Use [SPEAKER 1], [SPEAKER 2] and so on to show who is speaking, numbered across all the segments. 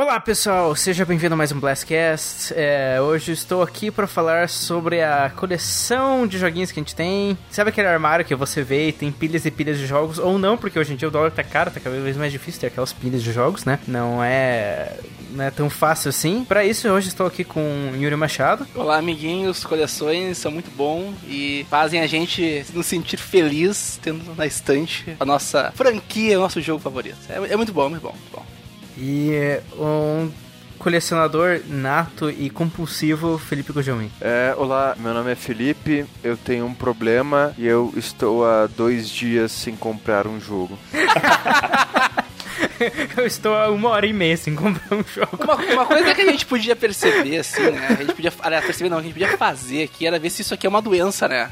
[SPEAKER 1] Olá pessoal, seja bem-vindo a mais um Blastcast. É, hoje estou aqui para falar sobre a coleção de joguinhos que a gente tem. Sabe aquele armário que você vê e tem pilhas e pilhas de jogos? Ou não, porque hoje em dia o dólar tá caro, tá cada vez mais difícil ter aquelas pilhas de jogos, né? Não é, não é tão fácil assim. Para isso, hoje estou aqui com Yuri Machado.
[SPEAKER 2] Olá, amiguinhos, coleções são muito bom e fazem a gente nos sentir feliz tendo na estante a nossa franquia, o nosso jogo favorito. É, é muito bom, muito bom, muito bom.
[SPEAKER 1] E um colecionador nato e compulsivo, Felipe Gojomin.
[SPEAKER 3] É, olá, meu nome é Felipe, eu tenho um problema e eu estou há dois dias sem comprar um jogo.
[SPEAKER 1] eu estou há uma hora e meia sem comprar um jogo.
[SPEAKER 2] Uma, uma, coisa que a gente podia perceber, assim, né? A gente podia. Aliás, perceber não, a gente podia fazer aqui era ver se isso aqui é uma doença, né?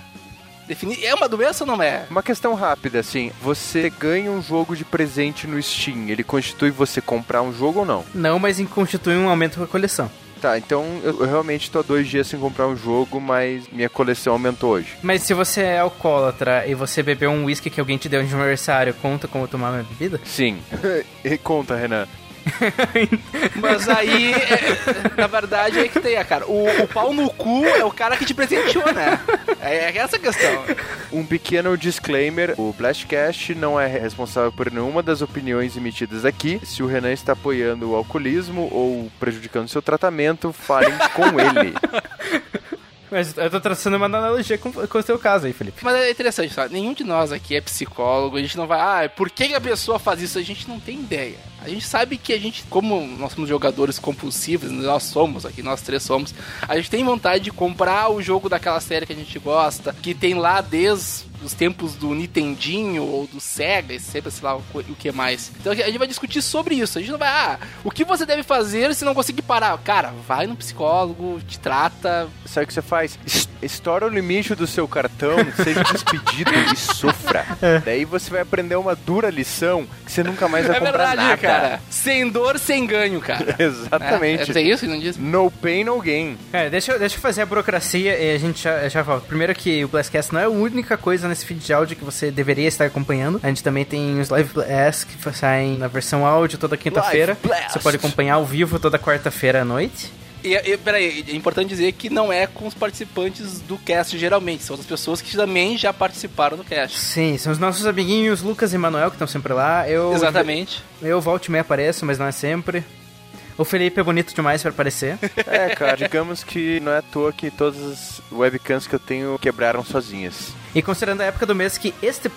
[SPEAKER 2] Definir. É uma doença ou não é?
[SPEAKER 3] Uma questão rápida, assim. Você ganha um jogo de presente no Steam. Ele constitui você comprar um jogo ou não?
[SPEAKER 1] Não, mas constitui um aumento da coleção.
[SPEAKER 3] Tá, então eu, realmente tô dois dias sem comprar um jogo, mas minha coleção aumentou hoje.
[SPEAKER 1] Mas se você é alcoólatra e você bebeu um whisky que alguém te deu de aniversário, conta como tomar uma bebida?
[SPEAKER 3] Sim. e conta, Renan.
[SPEAKER 2] Mas aí, é, na verdade, é que tem, cara. O, o, pau no cu é o cara que te presenteou, né? É, é essa a questão.
[SPEAKER 3] Um pequeno disclaimer: o Blastcast não é responsável por nenhuma das opiniões emitidas aqui. Se o Renan está apoiando o alcoolismo ou prejudicando seu tratamento, falem com ele.
[SPEAKER 1] Mas eu tô traçando uma analogia com, com o seu caso aí, Felipe.
[SPEAKER 2] Mas é interessante, sabe? Nenhum de nós aqui é psicólogo, a gente não vai, ah, por que a pessoa faz isso? A gente não tem ideia. A gente sabe que a gente, como nós somos jogadores compulsivos, nós somos aqui, nós três somos, a gente tem vontade de comprar o jogo daquela série que a gente gosta, que tem lá desde os tempos do Nintendinho ou do Sega, sempre sei lá o, que mais. Então a gente vai discutir sobre isso. A gente não vai, ah, o que você deve fazer se não conseguir parar? Cara, vai no psicólogo, te trata.
[SPEAKER 3] Sabe o que você faz? Estoura o limite do seu cartão, seja despedido e sofra. É. Daí você vai aprender uma dura lição que você nunca mais vai é comprar verdade, nada.
[SPEAKER 2] cara. Sem dor, sem ganho, cara.
[SPEAKER 3] Exatamente.
[SPEAKER 2] É, é isso que não diz?
[SPEAKER 3] No pain, no gain.
[SPEAKER 1] Cara, deixa, eu, deixa eu fazer a burocracia e a gente já, já volta. Primeiro que o Blastcast não é a única coisa nesse feed de áudio que você deveria estar acompanhando. A gente também tem os Live Blast que saem na versão áudio toda quinta-feira. Você pode acompanhar ao vivo toda quarta-feira à noite.
[SPEAKER 2] E, e peraí, é importante dizer que não é com os participantes do cast geralmente, são as pessoas que também já participaram do cast.
[SPEAKER 1] Sim, são os nossos amiguinhos Lucas e Manuel que estão sempre lá. Eu,
[SPEAKER 2] Exatamente.
[SPEAKER 1] Eu, eu volto e me apareço, mas não é sempre. O Felipe é bonito demais para aparecer.
[SPEAKER 3] É, cara, digamos que não é à toa que todas as webcams que eu tenho quebraram sozinhas.
[SPEAKER 1] E considerando a época do mês que este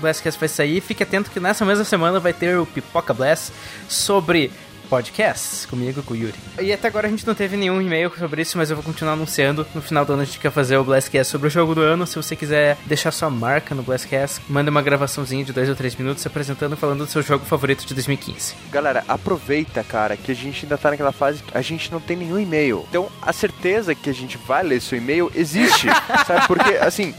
[SPEAKER 1] Blastcast vai sair, fique atento que nessa mesma semana vai ter o Pipoca Blast sobre podcasts comigo, com o Yuri. E até agora a gente não teve nenhum e-mail sobre isso, mas eu vou continuar anunciando. No final do ano a gente quer fazer o Blastcast sobre o jogo do ano. Se você quiser deixar sua marca no Blastcast, manda uma gravaçãozinha de dois ou três minutos apresentando falando do seu jogo favorito de 2015.
[SPEAKER 3] Galera, aproveita, cara, que a gente ainda tá naquela fase que a gente não tem nenhum e-mail. Então, a certeza que a gente vai ler seu e-mail existe, sabe? Porque, assim...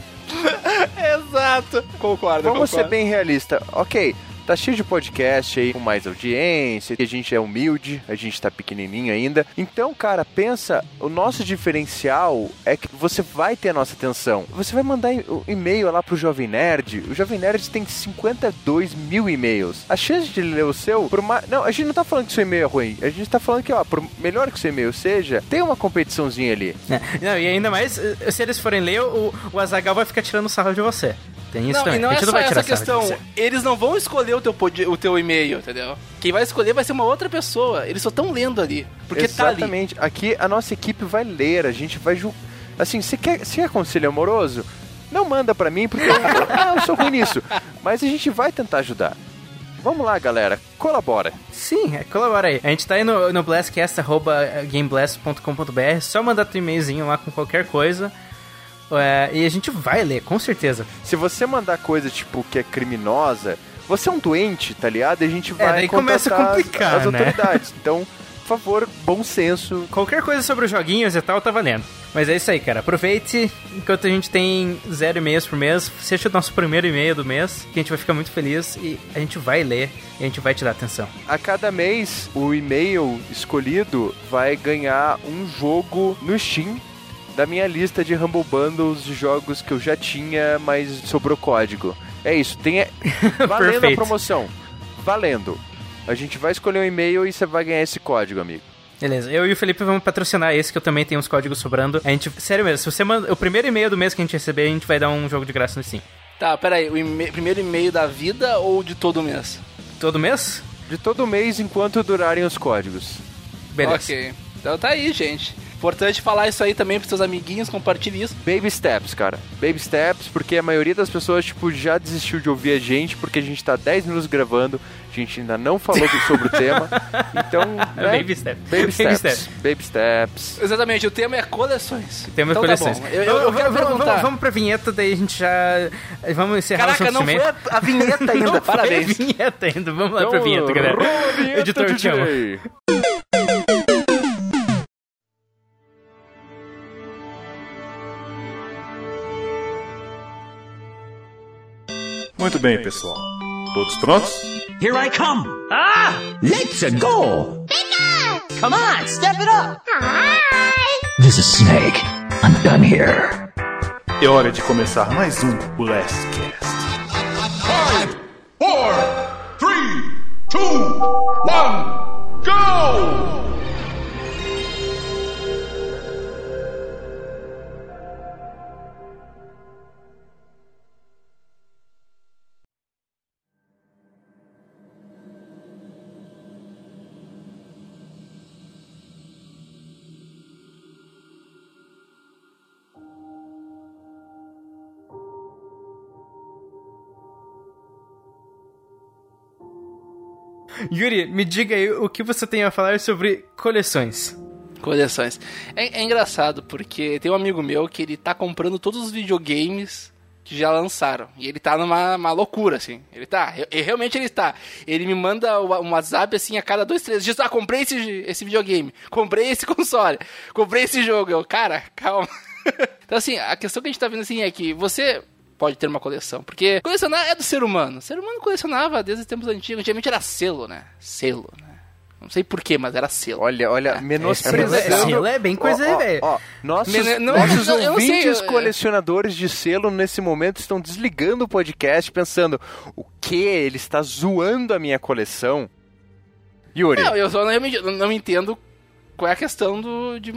[SPEAKER 2] Exato. Concordo,
[SPEAKER 3] Vamos
[SPEAKER 2] concordo.
[SPEAKER 3] ser bem realista. Ok, Tá cheio de podcast aí com mais audiência, a gente é humilde, a gente tá pequenininho ainda. Então, cara, pensa, o nosso diferencial é que você vai ter a nossa atenção. Você vai mandar e-mail lá pro Jovem Nerd. O Jovem Nerd tem 52 mil e-mails. A chance de ler o seu, por uma... não, a gente não tá falando que seu e-mail é ruim. A gente tá falando que, ó, por melhor que seu e-mail seja, tem uma competiçãozinha ali.
[SPEAKER 1] É. Não, e ainda mais, eh, se eles forem ler, o, o Azagal vai ficar tirando sarro de você. Tem isso
[SPEAKER 2] não,
[SPEAKER 1] também.
[SPEAKER 2] E não é só essa questão. Eles não vão escolher o teu, o teu e-mail, entendeu? Quem vai escolher vai ser uma outra pessoa. Eles só estão lendo ali. Porque
[SPEAKER 3] Exatamente.
[SPEAKER 2] tá ali.
[SPEAKER 3] Aqui a nossa equipe vai ler, a gente vai julgar. Assim, você quer, você quer conselho amoroso? Não manda para mim, porque eu, ah, eu sou ruim nisso. Mas a gente vai tentar ajudar. Vamos lá, galera. Colabora.
[SPEAKER 1] Sim, é, colabora aí. A gente tá aí no, no blastcast.gameblast.com.br. Só mandar teu e-mailzinho lá com qualquer coisa. É, e a gente vai ler, com certeza.
[SPEAKER 3] Se você mandar coisa, tipo, que é criminosa, você é um doente, tá ligado? E a gente é, vai
[SPEAKER 1] é, daí começa a complicar,
[SPEAKER 3] as, as né? autoridades. Então, por favor, bom senso.
[SPEAKER 1] Qualquer coisa sobre os joguinhos e tal, tá valendo. Mas é isso aí, cara. Aproveite enquanto a gente tem zero e-mails por mês. Seja o nosso primeiro e-mail do mês, que a gente vai ficar muito feliz e a gente vai ler e a gente vai te dar atenção.
[SPEAKER 3] A cada mês, o e-mail escolhido vai ganhar um jogo no Steam da minha lista de Humble Bundles de jogos que eu já tinha, mas sobrou código. É isso, tem valendo a promoção. Valendo. A gente vai escolher um e-mail e você vai ganhar esse código, amigo.
[SPEAKER 1] Beleza, eu e o Felipe vamos patrocinar esse, que eu também tenho uns códigos sobrando. A gente, sério mesmo, se você manda o primeiro e-mail do mês que a gente receber, a gente vai dar um jogo de graça no Steam.
[SPEAKER 2] Tá, peraí, o e primeiro e-mail da vida ou de todo mês?
[SPEAKER 1] Todo mês?
[SPEAKER 3] De todo mês, enquanto durarem os códigos.
[SPEAKER 1] Beleza.
[SPEAKER 2] Ok, então tá aí, gente. Importante falar isso aí também pros seus amiguinhos, compartilhe isso.
[SPEAKER 3] Baby steps, cara. Baby steps, porque a maioria das pessoas, tipo, já desistiu de ouvir a gente, porque a gente tá 10 minutos gravando, a gente ainda não falou sobre o tema. Então, né?
[SPEAKER 1] Baby steps.
[SPEAKER 3] Baby
[SPEAKER 1] Baby
[SPEAKER 3] steps.
[SPEAKER 1] steps.
[SPEAKER 3] Baby steps.
[SPEAKER 2] Exatamente, o tema é coleções.
[SPEAKER 1] Temos
[SPEAKER 2] então,
[SPEAKER 1] coleções.
[SPEAKER 2] Tá bom. Eu, eu, eu quero
[SPEAKER 1] vamos,
[SPEAKER 2] perguntar.
[SPEAKER 1] vamos, vamos pra vinheta, daí a gente já. Vamos encerrar
[SPEAKER 2] Caraca,
[SPEAKER 1] o
[SPEAKER 2] não foi a, a vinheta ainda,
[SPEAKER 1] Não
[SPEAKER 2] parabéns.
[SPEAKER 1] Foi a vinheta ainda. Vamos lá pra vinheta, galera.
[SPEAKER 3] vinheta,
[SPEAKER 1] Editor, te amo.
[SPEAKER 4] Muito bem, pessoal. Todos prontos?
[SPEAKER 5] Here I come. Ah! Let's go. Come on, step it up. This is Snake. I'm done here.
[SPEAKER 4] É hora de começar mais um Blastcast.
[SPEAKER 6] Five, four, three, two, one, go!
[SPEAKER 1] Yuri, me diga aí o que você tem a falar sobre coleções.
[SPEAKER 2] Coleções. É, é engraçado, porque tem um amigo meu que ele tá comprando todos os videogames que já lançaram. E ele tá numa uma loucura, assim. Ele tá. E, realmente ele está. Ele me manda um WhatsApp, assim, a cada dois, três dias. Ah, comprei esse, esse videogame. Comprei esse console. Comprei esse jogo. Eu, cara, calma. então, assim, a questão que a gente tá vendo, assim, é que você pode ter uma coleção. Porque colecionar é do ser humano. O ser humano colecionava desde os tempos antigos. Antigamente era selo, né? Selo, né? Não sei porquê, mas era selo.
[SPEAKER 3] Olha, olha,
[SPEAKER 1] É,
[SPEAKER 3] menosprezando.
[SPEAKER 1] selo é bem coisa, velho.
[SPEAKER 3] nossos,
[SPEAKER 2] Mene- não,
[SPEAKER 3] nossos
[SPEAKER 2] não, eu não sei,
[SPEAKER 3] ouvintes
[SPEAKER 2] eu-
[SPEAKER 3] colecionadores de selo nesse momento estão desligando o podcast pensando o que? Ele está zoando a minha coleção? Yuri,
[SPEAKER 2] Não, eu só não, não, não entendo qual é a questão do, de,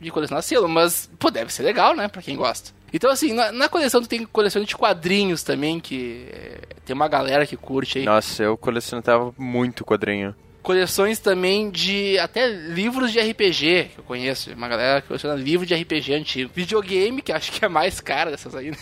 [SPEAKER 2] de colecionar selo, mas, pô, deve ser legal, né, pra quem gosta. Então, assim, na, na coleção tu tem coleção de quadrinhos também, que é, tem uma galera que curte aí.
[SPEAKER 3] nossa, eu colecionava muito quadrinho.
[SPEAKER 2] Coleções também de até livros de RPG, que eu conheço. Uma galera que coleciona livro de RPG antigo. Videogame, que acho que é mais cara dessas aí. né?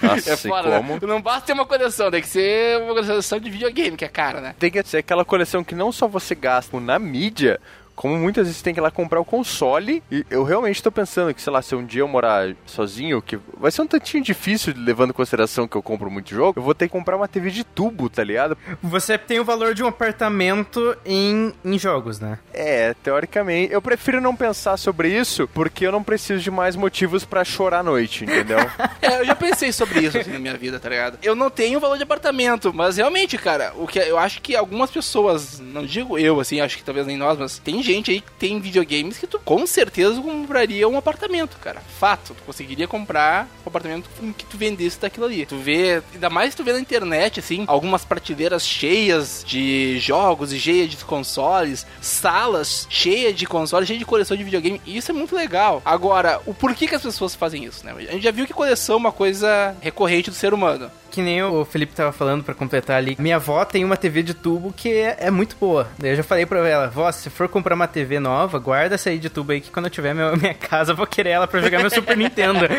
[SPEAKER 3] Nossa,
[SPEAKER 2] é
[SPEAKER 3] e
[SPEAKER 2] foda,
[SPEAKER 3] como?
[SPEAKER 2] né? Não basta ter uma coleção, tem que ser uma coleção de videogame, que é cara, né?
[SPEAKER 3] Tem que ser aquela coleção que não só você gasta na mídia, como muitas vezes tem que ir lá comprar o console. E eu realmente tô pensando que, sei lá, se um dia eu morar sozinho, que vai ser um tantinho difícil, levando em consideração que eu compro muito jogo, eu vou ter que comprar uma TV de tubo, tá ligado?
[SPEAKER 1] Você tem o valor de um apartamento em, em jogos, né?
[SPEAKER 3] É, teoricamente. Eu prefiro não pensar sobre isso, porque eu não preciso de mais motivos pra chorar à noite, entendeu?
[SPEAKER 2] É, eu já pensei sobre isso assim, na minha vida, tá ligado? Eu não tenho valor de apartamento, mas realmente, cara, o que eu acho que algumas pessoas, não digo eu, assim, acho que talvez nem nós, mas tem gente aí que tem videogames que tu com certeza compraria um apartamento, cara. Fato, tu conseguiria comprar um apartamento com que tu vendesse daquilo ali. Tu vê, ainda mais tu vê na internet, assim, algumas prateleiras cheias de jogos e cheias de consoles, salas cheias de consoles, cheias de coleção de videogame. Isso é muito legal. Agora, o porquê que as pessoas fazem isso, né? A gente já viu que coleção é uma coisa recorrente do ser humano.
[SPEAKER 1] Que nem o Felipe tava falando pra completar ali. Minha avó tem uma TV de tubo que é, é muito boa. Daí eu já falei pra ela, vó, se for comprar uma TV nova, guarda essa aí de tubo aí que quando eu tiver minha, minha casa eu vou querer ela pra jogar meu Super Nintendo.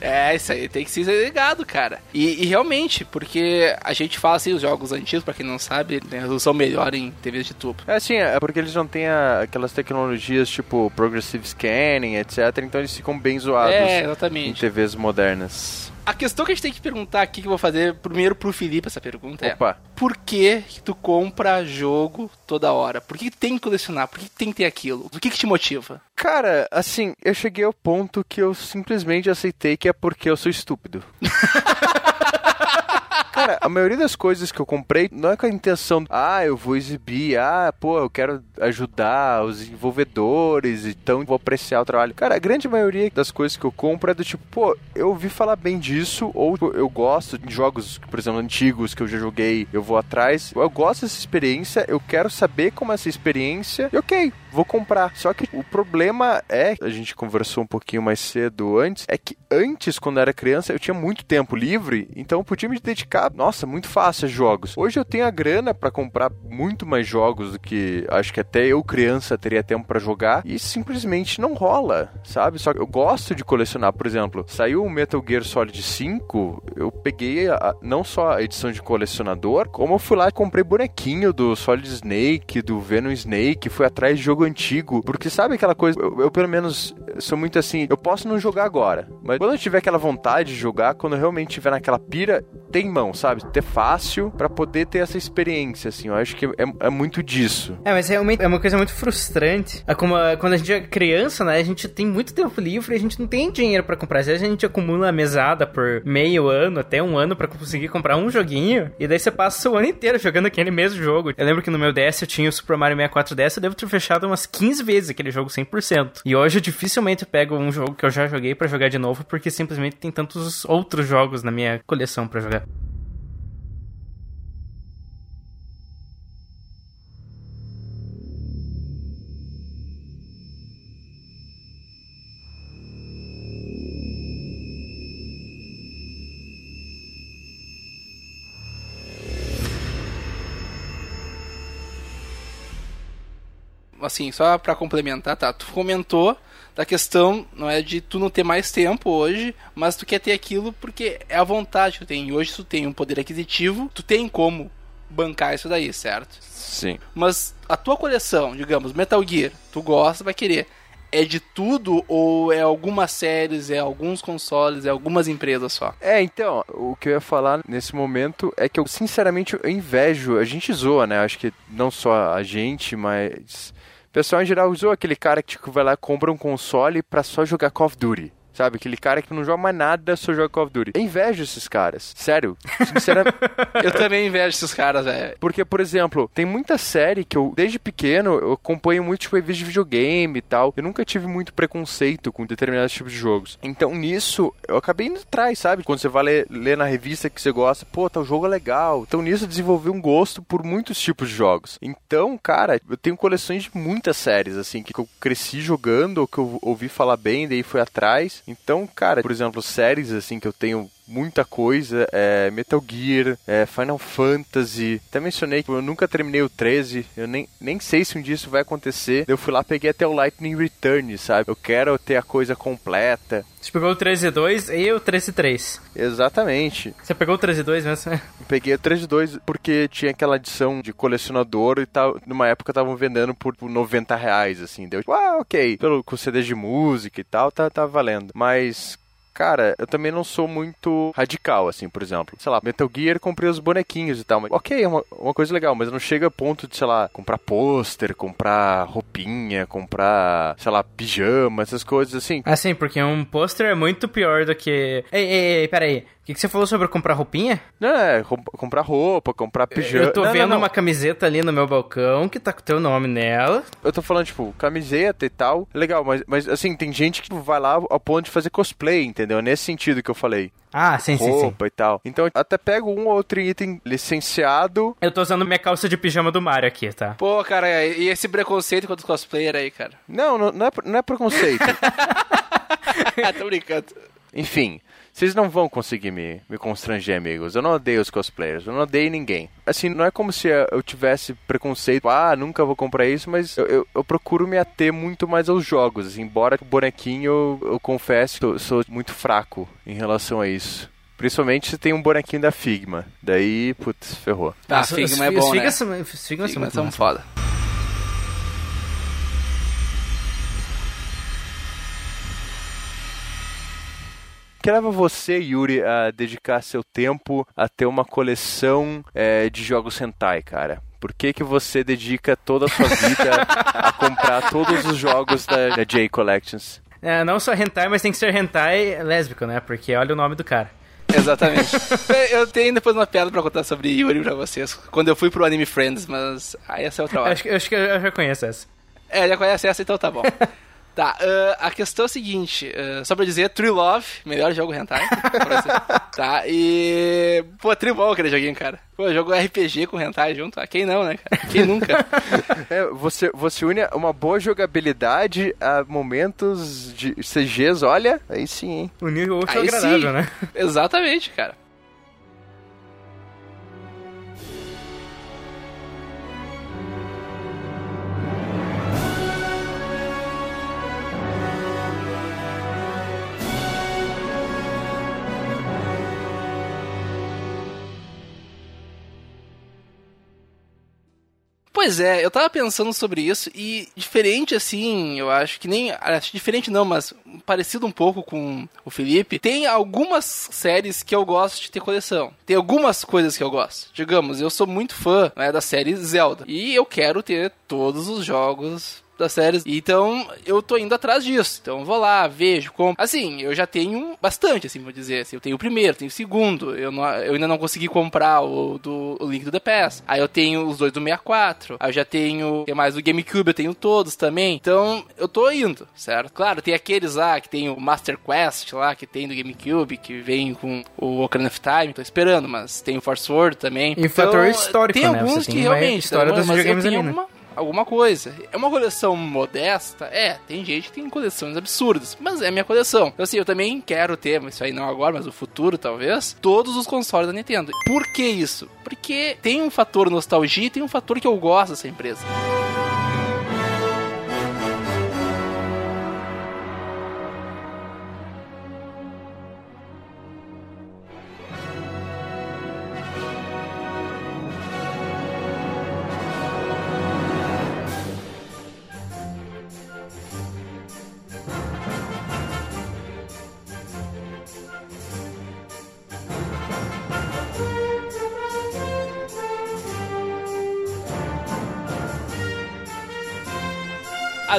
[SPEAKER 2] É, isso aí tem que ser ligado, cara. E, e realmente, porque a gente fala assim, os jogos antigos, pra quem não sabe, né, são melhor em TVs de tubo.
[SPEAKER 3] É assim, é porque eles não têm a- aquelas tecnologias tipo Progressive Scanning, etc. Então eles ficam bem zoados
[SPEAKER 2] É,
[SPEAKER 3] em
[SPEAKER 2] exatamente.
[SPEAKER 3] TVs modernas.
[SPEAKER 2] A questão que a gente tem que perguntar aqui, que eu vou fazer primeiro pro Felipe essa pergunta é:
[SPEAKER 3] Opa.
[SPEAKER 2] Por que, tu compra jogo toda hora? Por que, tem que colecionar? Por que, que tem que ter aquilo? O que, que te motiva?
[SPEAKER 3] Cara, assim, eu cheguei ao ponto que eu simplesmente aceitei que é porque eu sou estúpido. Cara, a maioria das coisas que eu comprei não é com a intenção, ah, eu vou exibir, ah, pô, eu quero ajudar os desenvolvedores, então vou apreciar o trabalho. Cara, a grande maioria das coisas que eu compro é do tipo, pô, eu ouvi falar bem disso, ou eu gosto de jogos, por exemplo, antigos que eu já joguei, eu vou atrás. Eu gosto dessa experiência, eu quero saber como é essa experiência, e ok, vou comprar. Só que o problema é, a gente conversou um pouquinho mais cedo antes, é que antes, quando eu era criança, eu tinha muito tempo livre, então eu podia me dedicar, nossa, muito fácil a jogos. Hoje eu tenho a grana para comprar muito mais jogos do que acho que até eu criança teria tempo para jogar e simplesmente não rola, sabe? Só que eu gosto de colecionar, por exemplo, saiu o Metal Gear Solid 5, eu peguei a, não só a edição de colecionador, como eu fui lá e comprei bonequinho do Solid Snake, do Venom Snake, fui atrás de jogo antigo, porque sabe aquela coisa, eu, eu pelo menos sou muito assim, eu posso não jogar agora, mas quando eu tiver aquela vontade de jogar, quando eu realmente tiver naquela pira, tem mão, sabe? Ter fácil para poder ter essa experiência, assim, eu acho que é, é muito disso.
[SPEAKER 1] É, mas realmente é uma coisa muito frustrante. É como a, quando a gente é criança, né? A gente tem muito tempo livre e a gente não tem dinheiro para comprar. Às vezes a gente acumula a mesada por meio ano, até um ano para conseguir comprar um joguinho. E daí você passa o ano inteiro jogando aquele mesmo jogo. Eu lembro que no meu DS eu tinha o Super Mario 64 DS, eu devo ter fechado umas 15 vezes aquele jogo 100%. E hoje eu dificilmente pego um jogo que eu já joguei para jogar de novo, porque simplesmente tem tantos outros jogos na minha coleção para jogar.
[SPEAKER 2] Assim, só para complementar, tá? Tu comentou da questão, não é de tu não ter mais tempo hoje, mas tu quer ter aquilo porque é a vontade que tu tem. E hoje tu tem um poder aquisitivo, tu tem como bancar isso daí, certo?
[SPEAKER 3] Sim.
[SPEAKER 2] Mas a tua coleção, digamos, Metal Gear, tu gosta, vai querer. É de tudo ou é algumas séries, é alguns consoles, é algumas empresas só?
[SPEAKER 3] É, então, o que eu ia falar nesse momento é que eu, sinceramente, eu invejo. A gente zoa, né? Acho que não só a gente, mas pessoal em geral usou aquele cara que tipo, vai lá compra um console pra só jogar Call of Duty. Sabe? Aquele cara que não joga mais nada, só joga Call of Duty. Eu invejo esses caras. Sério. Sinceramente.
[SPEAKER 2] eu também invejo esses caras, velho.
[SPEAKER 3] Porque, por exemplo, tem muita série que eu, desde pequeno, eu acompanho muito, tipo, reviews de videogame e tal. Eu nunca tive muito preconceito com determinados tipos de jogos. Então, nisso, eu acabei indo atrás, sabe? Quando você vai ler, ler na revista que você gosta, pô, tal jogo é legal. Então, nisso, eu desenvolvi um gosto por muitos tipos de jogos. Então, cara, eu tenho coleções de muitas séries, assim, que eu cresci jogando, ou que eu ouvi falar bem, daí fui atrás. Então, cara, por exemplo, séries assim que eu tenho muita coisa, é Metal Gear, é Final Fantasy. Até mencionei que eu nunca terminei o 13, eu nem, nem sei se um dia isso vai acontecer. Eu fui lá, peguei até o Lightning Return, sabe? Eu quero ter a coisa completa.
[SPEAKER 1] Você pegou o 13.2 e o 13.3.
[SPEAKER 3] Exatamente.
[SPEAKER 1] Você pegou o 13.2 mesmo?
[SPEAKER 3] Eu peguei o 13.2 porque tinha aquela edição de colecionador e tal. Numa época estavam vendendo por 90 reais, assim. Deu, ah, ok. Pelo, com CD de música e tal, tá, tá valendo. Mas, cara, eu também não sou muito radical, assim, por exemplo. Sei lá, Metal Gear, comprei os bonequinhos e tal. Mas, ok, é uma, uma coisa legal, mas não chega a ponto de, sei lá, comprar pôster, comprar roupinha, comprar, sei lá, pijama, essas coisas assim.
[SPEAKER 1] Assim, porque um pôster é muito pior do que. Ei, ei, ei, peraí. O que, que você falou sobre comprar roupinha?
[SPEAKER 3] Não, é, comprar roupa, comprar pijama.
[SPEAKER 1] Eu tô
[SPEAKER 3] Não, não,
[SPEAKER 1] vendo
[SPEAKER 3] não.
[SPEAKER 1] uma camiseta ali no meu balcão que tá com teu nome nela.
[SPEAKER 3] Eu tô falando, tipo, camiseta e tal. Legal, mas, mas assim, tem gente que vai lá ao ponto de fazer cosplay, entendeu? É nesse sentido que eu falei.
[SPEAKER 1] Ah, sim, sim, sim.
[SPEAKER 3] Roupa e tal. Então, eu até pego um ou outro item licenciado.
[SPEAKER 1] Eu tô usando minha calça de pijama do Mario aqui, tá?
[SPEAKER 2] Pô, cara, e esse preconceito contra os cosplayers aí, cara?
[SPEAKER 3] Não, não, não é, não é preconceito.
[SPEAKER 2] Tô brincando.
[SPEAKER 3] Enfim, vocês não vão conseguir me, me constranger, amigos. Eu não odeio os cosplayers, eu não odeio ninguém. Assim, não é como se eu tivesse preconceito, ah, nunca vou comprar isso, mas eu, eu, eu procuro me ater muito mais aos jogos. Assim, embora o bonequinho, eu, eu confesso que eu sou muito fraco em relação a isso. Principalmente se tem um bonequinho da Figma. Daí, putz, ferrou.
[SPEAKER 2] Tá, Figma é bom, né?
[SPEAKER 1] Figma Figma são
[SPEAKER 2] Figma
[SPEAKER 1] muito
[SPEAKER 2] são
[SPEAKER 1] bons.
[SPEAKER 2] foda.
[SPEAKER 3] Que leva você, Yuri, a dedicar seu tempo a ter uma coleção é, de jogos hentai, cara? Por que, que você dedica toda a sua vida a comprar todos os jogos da, da J Collections?
[SPEAKER 1] É, não só hentai, mas tem que ser hentai lésbico, né? Porque olha o nome do cara.
[SPEAKER 2] Exatamente. eu tenho depois uma piada pra contar sobre Yuri pra vocês. Quando eu fui pro Anime Friends, mas aí essa é outra hora.
[SPEAKER 1] Acho, que- acho que eu já conheço essa.
[SPEAKER 2] É, já conhece essa, então tá bom. Tá, ah, a questão é a seguinte, ah, só pra dizer, True Love, melhor jogo hentai. você. tá, e... Pô, True bom aquele joguinho, cara. Pô, jogo RPG com hentai junto, ah, quem não, né, cara? Quem nunca?
[SPEAKER 3] É, você, você une uma boa jogabilidade a momentos de CGs, olha, aí sim, hein?
[SPEAKER 1] O é
[SPEAKER 2] Aí
[SPEAKER 1] agradável,
[SPEAKER 2] sim.
[SPEAKER 1] né?
[SPEAKER 2] Exatamente, cara. Pois é, eu tava pensando sobre isso e diferente assim, eu acho que nem. Acho diferente não, mas parecido um pouco com o Felipe, tem algumas séries que eu gosto de ter coleção. Tem algumas coisas que eu gosto. Digamos, eu sou muito fã né, da série Zelda. E eu quero ter todos os jogos das séries. Então, eu tô indo atrás disso. Então, eu vou lá, vejo, como. Assim, eu já tenho bastante, assim, vou dizer. Assim, eu tenho o primeiro, tenho o segundo. Eu, não, eu ainda não consegui comprar o do o Link do The Past. Aí eu tenho os dois do 64. Aí eu já tenho. Tem mais do GameCube, eu tenho todos também. Então, eu tô indo, certo? Claro, tem aqueles lá que tem o Master Quest lá, que tem do GameCube, que vem com o Ocarina of Time. Tô esperando, mas tem o Force Word também.
[SPEAKER 1] E fator histórico,
[SPEAKER 2] tem
[SPEAKER 1] né?
[SPEAKER 2] alguns que
[SPEAKER 1] tem uma
[SPEAKER 2] realmente.
[SPEAKER 1] história
[SPEAKER 2] tá,
[SPEAKER 1] dos videogames ali, né?
[SPEAKER 2] alguma- alguma coisa. É uma coleção modesta? É, tem gente que tem coleções absurdas, mas é minha coleção. Então, assim, eu também quero ter, isso aí não agora, mas no futuro talvez, todos os consoles da Nintendo. Por que isso? Porque tem um fator nostalgia e tem um fator que eu gosto dessa empresa.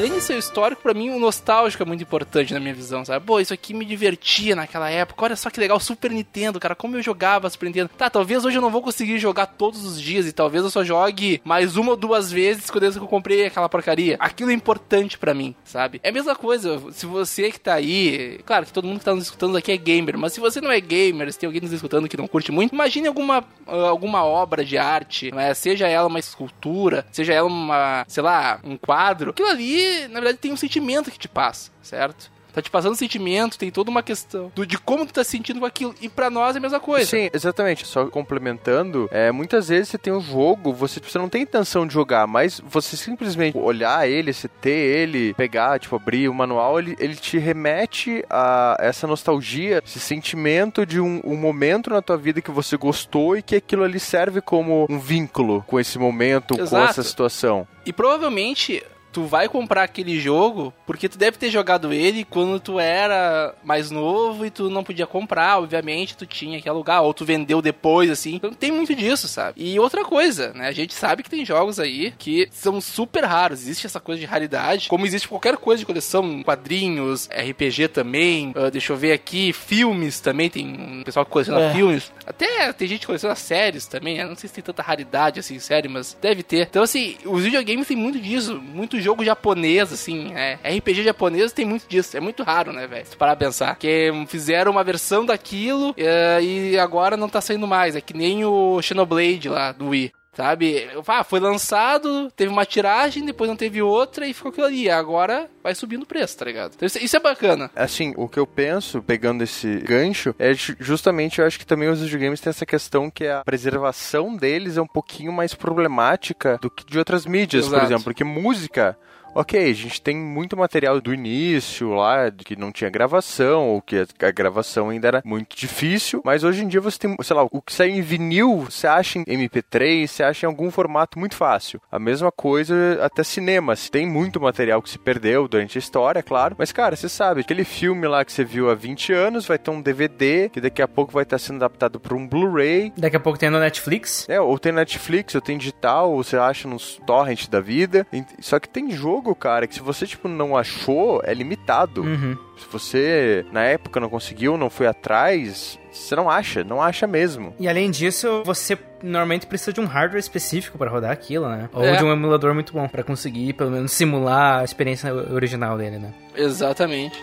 [SPEAKER 2] அது ser histórico, pra mim o nostálgico é muito importante na minha visão, sabe? Pô, isso aqui me divertia naquela época. Olha só que legal, Super Nintendo, cara, como eu jogava Super Nintendo. Tá, talvez hoje eu não vou conseguir jogar todos os dias e talvez eu só jogue mais uma ou duas vezes quando eu comprei aquela porcaria. Aquilo é importante pra mim, sabe? É a mesma coisa, se você que tá aí, claro que todo mundo que tá nos escutando aqui é gamer, mas se você não é gamer, se tem alguém nos escutando que não curte muito, imagine alguma, alguma obra de arte, né? seja ela uma escultura, seja ela uma, sei lá, um quadro. Aquilo ali, na verdade, tem um sentimento que te passa, certo? Tá te passando um sentimento, tem toda uma questão do, de como tu tá se sentindo com aquilo. E pra nós é a mesma coisa.
[SPEAKER 3] Sim, exatamente. Só complementando, é, muitas vezes você tem um jogo, você, você não tem intenção de jogar, mas você simplesmente olhar ele, você ter ele, pegar, tipo, abrir o manual, ele, ele te remete a essa nostalgia, esse sentimento de um, um momento na tua vida que você gostou e que aquilo ali serve como um vínculo com esse momento, com
[SPEAKER 2] Exato.
[SPEAKER 3] essa situação.
[SPEAKER 2] E provavelmente tu vai comprar aquele jogo porque tu deve ter jogado ele quando tu era mais novo e tu não podia comprar, obviamente, tu tinha que alugar, ou tu vendeu depois, assim. Então tem muito disso, sabe? E outra coisa, né? A gente sabe que tem jogos aí que são super raros, existe essa coisa de raridade, como existe qualquer coisa de coleção, quadrinhos, RPG também, ah, deixa eu ver aqui, filmes também, tem um pessoal que coleciona
[SPEAKER 1] É.
[SPEAKER 2] filmes. Até tem gente que coleciona séries também, eu não sei se tem tanta raridade assim, série, mas deve ter. Então, assim, os videogames tem muito disso, muito jogo japonês, assim, é. RPG japonês tem muito disso, é muito raro, né, velho? Se parar pra pensar. Que fizeram uma versão daquilo é, e agora não tá saindo mais, é que nem o Xenoblade lá do Wii. Sabe? Ah, foi lançado, teve uma tiragem, depois não teve outra e ficou aquilo ali. Agora vai subindo o preço, tá ligado? Então isso, é bacana.
[SPEAKER 3] Assim, o que eu penso, pegando esse gancho, é ju- justamente, eu acho que também os videogames têm essa questão que a preservação deles é um pouquinho mais problemática do que de outras mídias, por
[SPEAKER 2] Exato.
[SPEAKER 3] exemplo. Porque música, ok, a gente tem muito material do início lá, de que não tinha gravação, ou que a, gravação ainda era muito difícil, mas hoje em dia você tem, sei lá, o que sai em vinil, você acha em MP3, você acha em algum formato muito fácil. A mesma coisa até cinemas. Tem muito material que se perdeu durante a história, claro, mas cara, você sabe, aquele filme lá que você viu há 20 anos vai ter um DVD, que daqui a pouco vai estar sendo adaptado para um Blu-ray,
[SPEAKER 1] Daqui a pouco tem no Netflix.
[SPEAKER 3] é, ou tem Netflix, ou tem digital, ou você acha nos torrent da vida. Só que tem jogo jogo, cara, que se você, tipo, não achou, é limitado.
[SPEAKER 1] Uhum.
[SPEAKER 3] Se você, na época, não conseguiu, não foi atrás, você não acha, não acha mesmo.
[SPEAKER 1] E além disso, você normalmente precisa de um hardware específico para rodar aquilo, né? Ou
[SPEAKER 2] É.
[SPEAKER 1] de um emulador muito bom para conseguir, pelo menos, simular a experiência original dele, né?
[SPEAKER 2] Exatamente.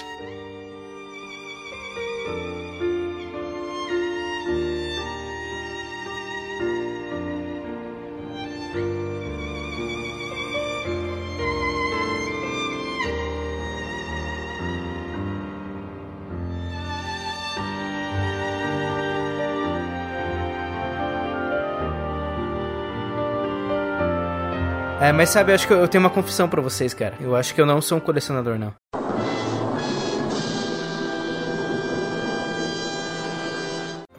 [SPEAKER 1] É, mas sabe, eu acho que eu tenho uma confissão pra vocês, cara. Eu acho que eu não sou um colecionador, não.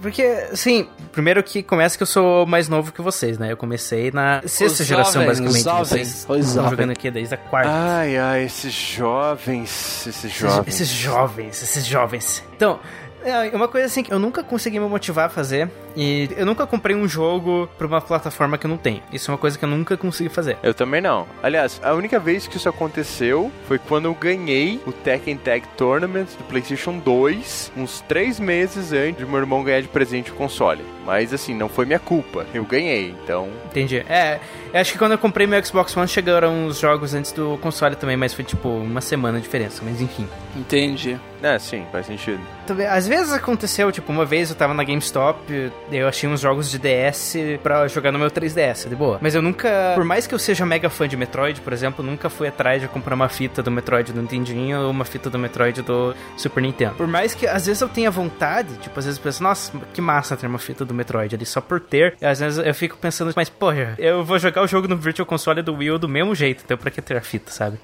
[SPEAKER 1] Porque, assim, primeiro que começa que eu sou mais novo que vocês, né? Eu comecei na sexta
[SPEAKER 2] Os
[SPEAKER 1] geração,
[SPEAKER 2] jovens,
[SPEAKER 1] basicamente.
[SPEAKER 2] os jovens,
[SPEAKER 1] Vocês
[SPEAKER 2] os
[SPEAKER 1] estão
[SPEAKER 2] jovens.
[SPEAKER 1] jogando aqui desde a quarta.
[SPEAKER 3] Ai, ai, esses jovens, esses
[SPEAKER 1] Esses-
[SPEAKER 3] jovens.
[SPEAKER 1] Esses jovens, esses jovens. Então, é uma coisa assim que eu nunca consegui me motivar a fazer. E eu nunca comprei um jogo pra uma plataforma que eu não tenho. Isso é uma coisa que eu nunca consegui fazer.
[SPEAKER 3] Eu também não. Aliás, a única vez que isso aconteceu foi quando eu ganhei o Tekken Tag Tournament do PlayStation 2, uns três meses antes de meu irmão ganhar de presente o console. Mas assim, não foi minha culpa. Eu ganhei, então.
[SPEAKER 1] Entendi. É, eu acho que quando eu comprei meu Xbox One chegaram os jogos antes do console também, mas foi tipo uma semana de diferença. Mas enfim.
[SPEAKER 2] Entendi.
[SPEAKER 3] É, sim, faz sentido.
[SPEAKER 1] Também, Às vezes aconteceu, tipo, uma vez eu tava na GameStop, eu achei uns jogos de DS pra jogar no meu 3DS, de boa. Mas eu nunca, por mais que eu seja mega fã de Metroid, por exemplo, nunca fui atrás de comprar uma fita do Metroid do Nintendinho ou uma fita do Metroid do Super Nintendo. Por mais que às vezes eu tenha vontade, tipo, às vezes eu penso, nossa, que massa ter uma fita do Metroid ali só por ter. E às vezes eu fico pensando, mas porra, eu vou jogar o jogo no Virtual Console do Wii do mesmo jeito, então pra que ter a fita, sabe?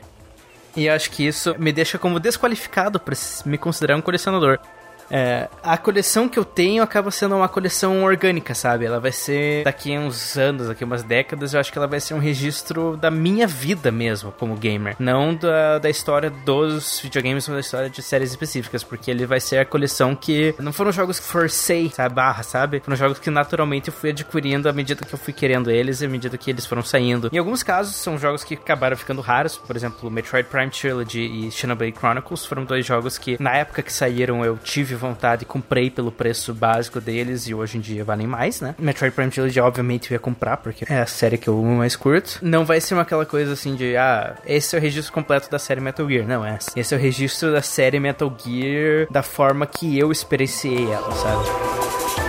[SPEAKER 1] E acho que isso me deixa como desqualificado pra s- me considerar um colecionador. É, a coleção que eu tenho acaba sendo uma coleção orgânica, sabe? Ela vai ser daqui a uns anos, daqui a umas décadas, eu acho que ela vai ser um registro da minha vida mesmo como gamer. Não da, da história dos videogames, mas da história de séries específicas, porque ele vai ser a coleção que não foram jogos que forcei, sabe? Barra, sabe? Foram jogos que naturalmente eu fui adquirindo à medida que eu fui querendo eles e à medida que eles foram saindo. Em alguns casos, são jogos que acabaram ficando raros, por exemplo, Metroid Prime Trilogy e Xenoblade Chronicles foram dois jogos que, na época que saíram, eu tive vontade e comprei pelo preço básico deles e hoje em dia valem mais, né? Metroid Prime Trilogy, obviamente, eu ia comprar, porque é a série que eu mais curto. Não vai ser uma aquela coisa assim de, ah, esse é o registro completo da série Metal Gear. Não, é. Esse é o registro da série Metal Gear da forma que eu experienciei ela, sabe?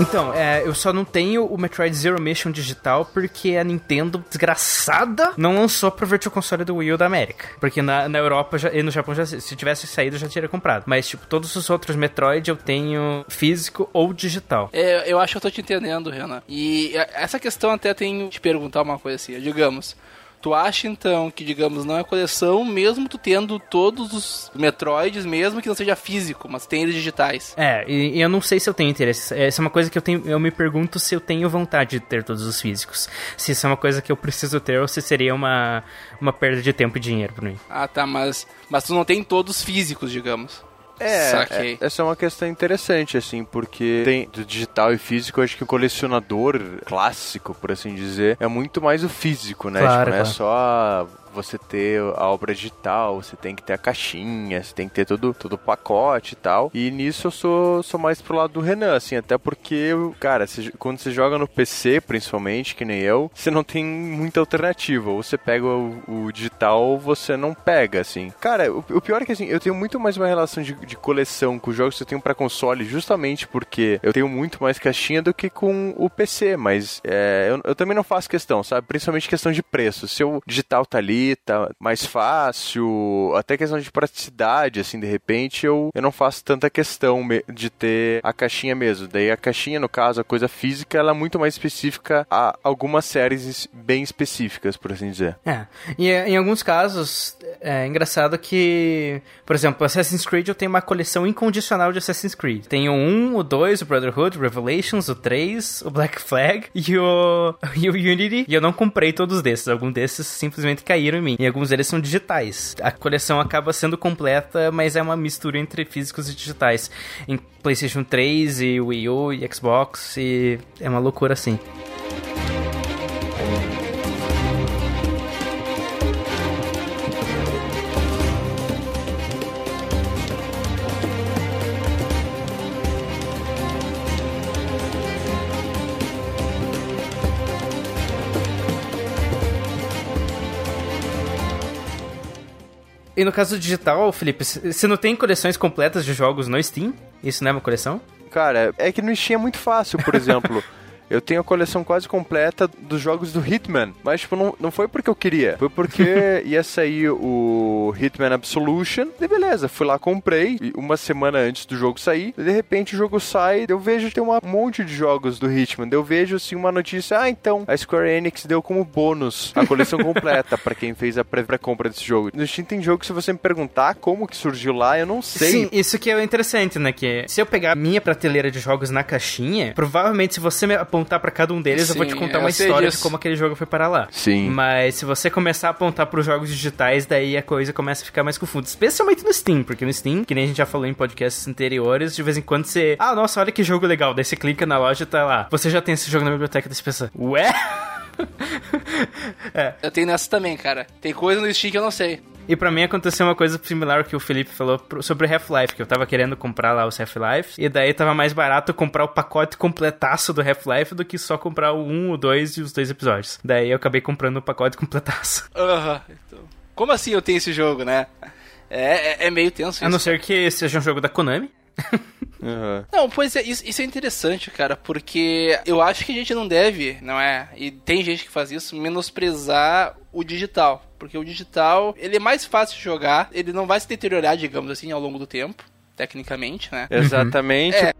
[SPEAKER 1] Então, é, eu só não tenho o Metroid Zero Mission digital porque a Nintendo, desgraçada, não lançou pro Virtual Console do Wii U da América. Porque na, na Europa já- e no Japão, já, se tivesse saído, já teria comprado. Mas, tipo, todos os outros Metroid eu tenho físico ou digital.
[SPEAKER 2] É, eu acho que eu tô te entendendo, Renan. E é, essa questão até tenho te perguntar uma coisa assim, digamos. Tu acha então que, digamos, não é coleção, mesmo tu tendo todos os Metroids, mesmo que não seja físico, mas tem eles digitais?
[SPEAKER 1] É, e, e eu não sei se eu tenho interesse. Essa é uma coisa que eu tenho. Eu me pergunto se eu tenho vontade de ter todos os físicos. Se isso é uma coisa que eu preciso ter ou se seria uma, uma perda de tempo e dinheiro pra mim.
[SPEAKER 2] Ah, tá, mas, mas tu não tem todos físicos, digamos.
[SPEAKER 3] É,
[SPEAKER 2] Saquei.
[SPEAKER 3] é- essa é uma questão interessante, assim, porque tem do digital e físico, eu acho que o colecionador clássico, por assim dizer, é muito mais o físico, né?
[SPEAKER 1] Claro,
[SPEAKER 3] tipo, não é
[SPEAKER 1] claro.
[SPEAKER 3] só você ter a obra digital, você tem que ter a caixinha, você tem que ter todo, o pacote e tal. E nisso eu sou, sou mais pro lado do Renan, assim, até porque, cara, você- quando você joga no PC, principalmente, que nem eu, você não tem muita alternativa. Ou você pega o, o digital ou você não pega, assim. Cara, o, o pior é que, assim, eu tenho muito mais uma relação de, de coleção com os jogos que eu tenho pra console, justamente porque eu tenho muito mais caixinha do que com o PC, mas é, eu, eu também não faço questão, sabe? Principalmente questão de preço. Se o digital tá ali, mais fácil, até questão de praticidade, assim, de repente, eu, eu não faço tanta questão de ter a caixinha mesmo. Daí a caixinha, no caso, a coisa física, ela é muito mais específica a algumas séries es- bem específicas, por assim dizer.
[SPEAKER 1] É, e é, em alguns casos é engraçado que, por exemplo, Assassin's Creed eu tenho uma coleção incondicional de Assassin's Creed. Tenho o 1, o 2, o Brotherhood, o Revelations, o 3, o Black Flag e o, e o Unity. E eu não comprei todos desses. Alguns desses simplesmente caíram em mim. E alguns deles são digitais. A coleção acaba sendo completa, mas é uma mistura entre físicos e digitais. Em PlayStation 3 e Wii U e Xbox, e é uma loucura assim. E no caso digital, Felipe, você não tem coleções completas de jogos no Steam? Isso não é uma coleção?
[SPEAKER 3] Cara, é que no Steam é muito fácil, por exemplo. Eu tenho a coleção quase completa dos jogos do Hitman, mas tipo, não, não foi porque eu queria, foi porque ia sair o Hitman Absolution, e beleza, fui lá, comprei, uma semana antes do jogo sair, de repente o jogo sai, eu vejo tem um monte de jogos do Hitman, eu vejo assim uma notícia, ah, então, a Square Enix deu como bônus a coleção completa para quem fez a pré-compra desse jogo. No Steam tem jogo que se você me perguntar como que surgiu lá, eu não sei.
[SPEAKER 1] Sim, isso que é interessante, né, que se eu pegar minha prateleira de jogos na caixinha, provavelmente se você me apontar para cada um deles, Sim, eu vou te contar uma história disso. de como aquele jogo foi para lá.
[SPEAKER 3] Sim.
[SPEAKER 1] Mas se você começar a apontar para os jogos digitais, daí a coisa começa a ficar mais confusa. Especialmente no Steam, porque no Steam, que nem a gente já falou em podcasts anteriores, de vez em quando você. Ah, nossa, olha que jogo legal. Daí você clica na loja e tá lá. Você já tem esse jogo na biblioteca desse pessoa. Ué?
[SPEAKER 2] é. Eu tenho nessa também, cara. Tem coisa no Steam que eu não sei.
[SPEAKER 1] E para mim aconteceu uma coisa similar que o Felipe falou sobre Half-Life, que eu tava querendo comprar lá os Half-Life, e daí tava mais barato comprar o pacote completaço do Half-Life do que só comprar o 1, o 2 e os dois episódios. Daí eu acabei comprando o pacote completaço.
[SPEAKER 2] Aham, então... Como assim eu tenho esse jogo, né? É, é, é meio tenso isso.
[SPEAKER 1] A não ser que seja um jogo da Konami.
[SPEAKER 2] Uhum. Não, pois é, isso, isso, é interessante, cara, porque eu acho que a gente não deve, não é? E tem gente que faz isso, menosprezar o digital. Porque o digital, ele é mais fácil de jogar, ele não vai se deteriorar, digamos assim, ao longo do tempo, tecnicamente, né?
[SPEAKER 3] Exatamente. É.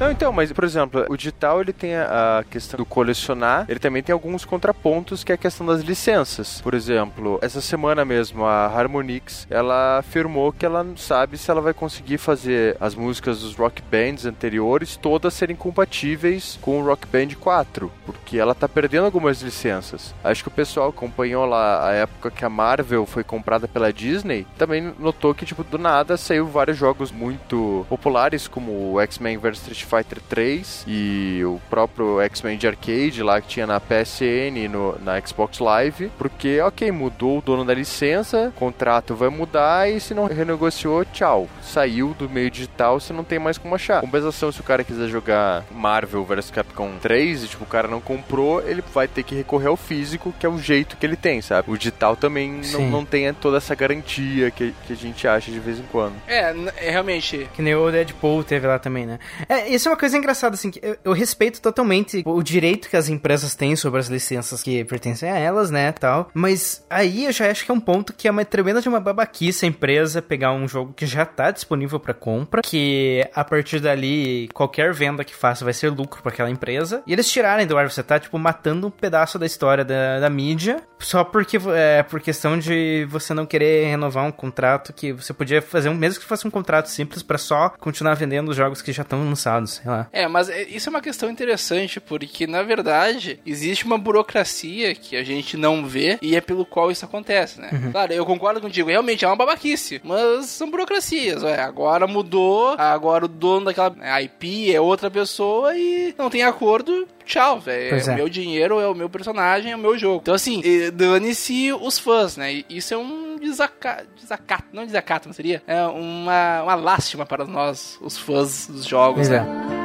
[SPEAKER 3] Não, então, mas, por exemplo, o digital ele tem a questão do colecionar, ele também tem alguns contrapontos, que é a questão das licenças. Por exemplo, essa semana mesmo, a Harmonix, ela afirmou que ela não sabe se ela vai conseguir fazer as músicas dos rock bands anteriores todas serem compatíveis com o Rock Band 4, porque ela tá perdendo algumas licenças. Acho que o pessoal acompanhou lá a época que a Marvel foi comprada pela Disney, também notou que, tipo, do nada saiu vários jogos muito populares, como o X-Men vs Street Fighter 3 e o próprio X-Men de arcade lá que tinha na PSN e no, na Xbox Live, porque, ok, mudou o dono da licença, o contrato vai mudar e se não renegociou, tchau. Saiu do meio digital, você não tem mais como achar. Compensação, se o cara quiser jogar Marvel vs Capcom 3 e tipo, o cara não comprou, ele vai ter que recorrer ao físico, que é o jeito que ele tem, sabe? O digital também não, não tem toda essa garantia que, que a gente acha de vez em quando.
[SPEAKER 2] É, é realmente.
[SPEAKER 1] Que nem o Deadpool teve lá também, né? É, isso é uma coisa engraçada, assim, que eu, eu, respeito totalmente o direito que as empresas têm sobre as licenças que pertencem a elas, né, tal. Mas aí eu já acho que é um ponto que é uma tremenda de uma babaquice a empresa pegar um jogo que já tá disponível para compra, que a partir dali qualquer venda que faça vai ser lucro para aquela empresa, e eles tirarem do ar, você tá, tipo, matando um pedaço da história da, da mídia, só porque é por questão de você não querer renovar um contrato que você podia fazer, um, mesmo que fosse um contrato simples para só continuar vendendo os jogos que já estão lançados sei lá.
[SPEAKER 2] É, mas é, isso é uma questão interessante, porque na verdade existe uma burocracia que a gente não vê e é pelo qual isso acontece, né? Uhum. Claro, eu concordo contigo, realmente é uma babaquice, mas são burocracias, ué. Agora mudou, agora o dono daquela IP é outra pessoa e não tem acordo, tchau, velho. É, é, o meu dinheiro, é o meu personagem, é o meu jogo. Então, assim, dane-se os fãs, né? Isso é um desacato, desacato não desacato, não seria? É uma, uma lástima para nós, os fãs dos jogos, pois né? É.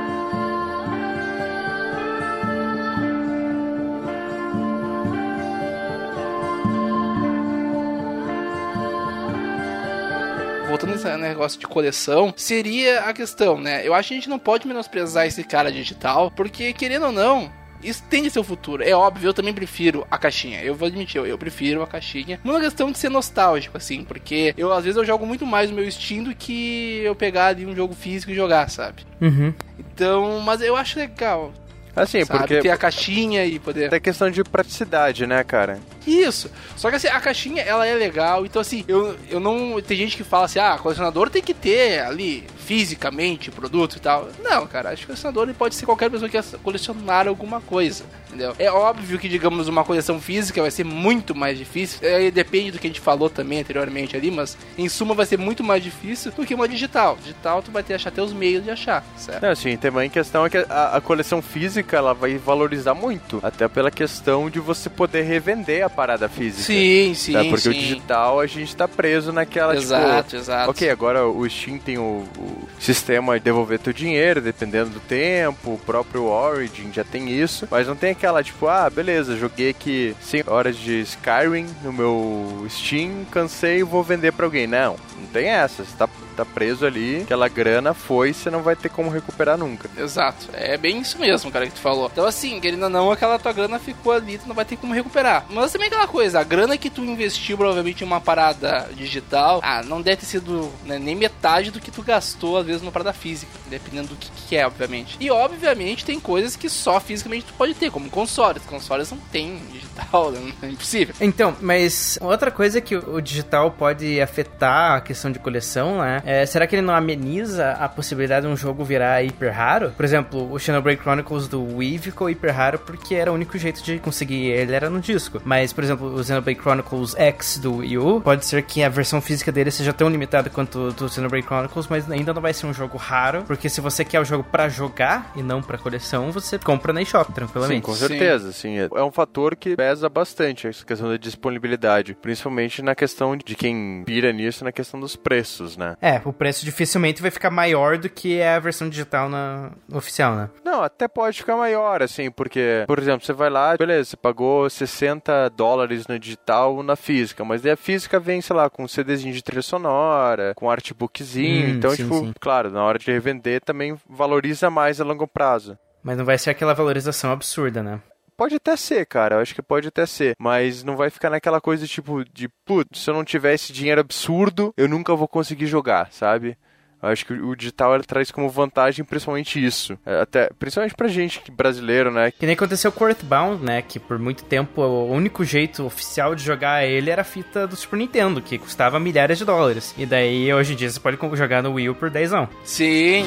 [SPEAKER 2] voltando nesse negócio de coleção, seria a questão, né? Eu acho que a gente não pode menosprezar esse cara digital, porque querendo ou não, isso tem seu futuro. É óbvio, eu também prefiro a caixinha. Eu vou admitir, eu, eu prefiro a caixinha. Uma questão de ser nostálgico, assim, porque eu às vezes eu jogo muito mais no meu Steam do que eu pegar ali um jogo físico e jogar, sabe?
[SPEAKER 1] Uhum.
[SPEAKER 2] Então, mas eu acho legal.
[SPEAKER 3] Assim,
[SPEAKER 2] sabe?
[SPEAKER 3] porque
[SPEAKER 2] Ter a caixinha e poder...
[SPEAKER 3] é questão de praticidade, né, cara?
[SPEAKER 2] Isso. Só que assim, a caixinha, ela é legal. Então, assim, eu, eu não. Tem gente que fala assim, ah, colecionador tem que ter ali fisicamente o produto e tal. Não, cara, acho que colecionador ele pode ser qualquer pessoa que colecionar alguma coisa. Entendeu? É óbvio que, digamos, uma coleção física vai ser muito mais difícil. É, depende do que a gente falou também anteriormente ali, mas em suma vai ser muito mais difícil do que uma digital. Digital, tu vai ter que achar até os meios de achar, certo?
[SPEAKER 3] Não, assim, também a questão é que a, a coleção física ela vai valorizar muito. Até pela questão de você poder revender a parada física.
[SPEAKER 2] Sim, sim,
[SPEAKER 3] tá? Porque
[SPEAKER 2] sim.
[SPEAKER 3] o digital a gente tá preso naquela,
[SPEAKER 2] Exato,
[SPEAKER 3] tipo...
[SPEAKER 2] exato.
[SPEAKER 3] Ok, agora o Steam tem o, o sistema de devolver teu dinheiro, dependendo do tempo, o próprio Origin já tem isso, mas não tem aquela, tipo, ah, beleza, joguei aqui 100 horas de Skyrim no meu Steam, cansei e vou vender pra alguém. Não, não tem essa, você tá, tá preso ali, aquela grana foi, você não vai ter como recuperar nunca.
[SPEAKER 2] Exato, é bem isso mesmo, cara, que tu falou. Então, assim, querendo ou não, aquela tua grana ficou ali, tu não vai ter como recuperar. Mas também aquela coisa, a grana que tu investiu provavelmente em uma parada digital, ah, não deve ter sido né, nem metade do que tu gastou, às vezes, numa parada física, dependendo do que, que é, obviamente. E, obviamente, tem coisas que só fisicamente tu pode ter, como consoles. Consoles não tem digital, né? é impossível.
[SPEAKER 1] Então, mas outra coisa que o digital pode afetar a questão de coleção, né? É, será que ele não ameniza a possibilidade de um jogo virar hiper raro? Por exemplo, o Xenoblade Chronicles do Wii ficou hiper raro porque era o único jeito de conseguir ele era no disco. Mas, por exemplo, o Xenoblade Chronicles X do Wii U, pode ser que a versão física dele seja tão limitada quanto o do Xenoblade Chronicles, mas ainda não vai ser um jogo raro, porque se você quer o jogo pra jogar e não pra coleção, você compra na eShop
[SPEAKER 3] Sim,
[SPEAKER 1] tranquilamente.
[SPEAKER 3] com
[SPEAKER 2] Sim.
[SPEAKER 3] certeza, sim. É um fator que pesa bastante essa questão da disponibilidade, principalmente na questão de quem pira nisso, na questão dos preços, né?
[SPEAKER 1] É, o preço dificilmente vai ficar maior do que é a versão digital na oficial, né?
[SPEAKER 3] Não, até pode ficar maior, assim, porque, por exemplo, você vai lá, beleza, você pagou 60 dólares no digital na física, mas daí a física vem, sei lá, com CDzinho de trilha sonora, com artbookzinho,
[SPEAKER 1] Hum,
[SPEAKER 3] então,
[SPEAKER 1] sim,
[SPEAKER 3] tipo,
[SPEAKER 1] sim.
[SPEAKER 3] claro, na hora de revender também valoriza mais a longo prazo.
[SPEAKER 1] Mas não vai ser aquela valorização absurda, né?
[SPEAKER 3] Pode até ser, cara, eu acho que pode até ser, mas não vai ficar naquela coisa tipo de, putz, se eu não tiver esse dinheiro absurdo, eu nunca vou conseguir jogar, sabe? Eu acho que o digital ele traz como vantagem principalmente isso. É, Até, principalmente pra gente que brasileiro, né?
[SPEAKER 1] Que nem aconteceu com Earthbound, né? Que por muito tempo o único jeito oficial de jogar ele era a fita do Super Nintendo, que custava milhares de dólares. E daí hoje em dia você pode jogar no Wii U por 10 não.
[SPEAKER 2] Sim.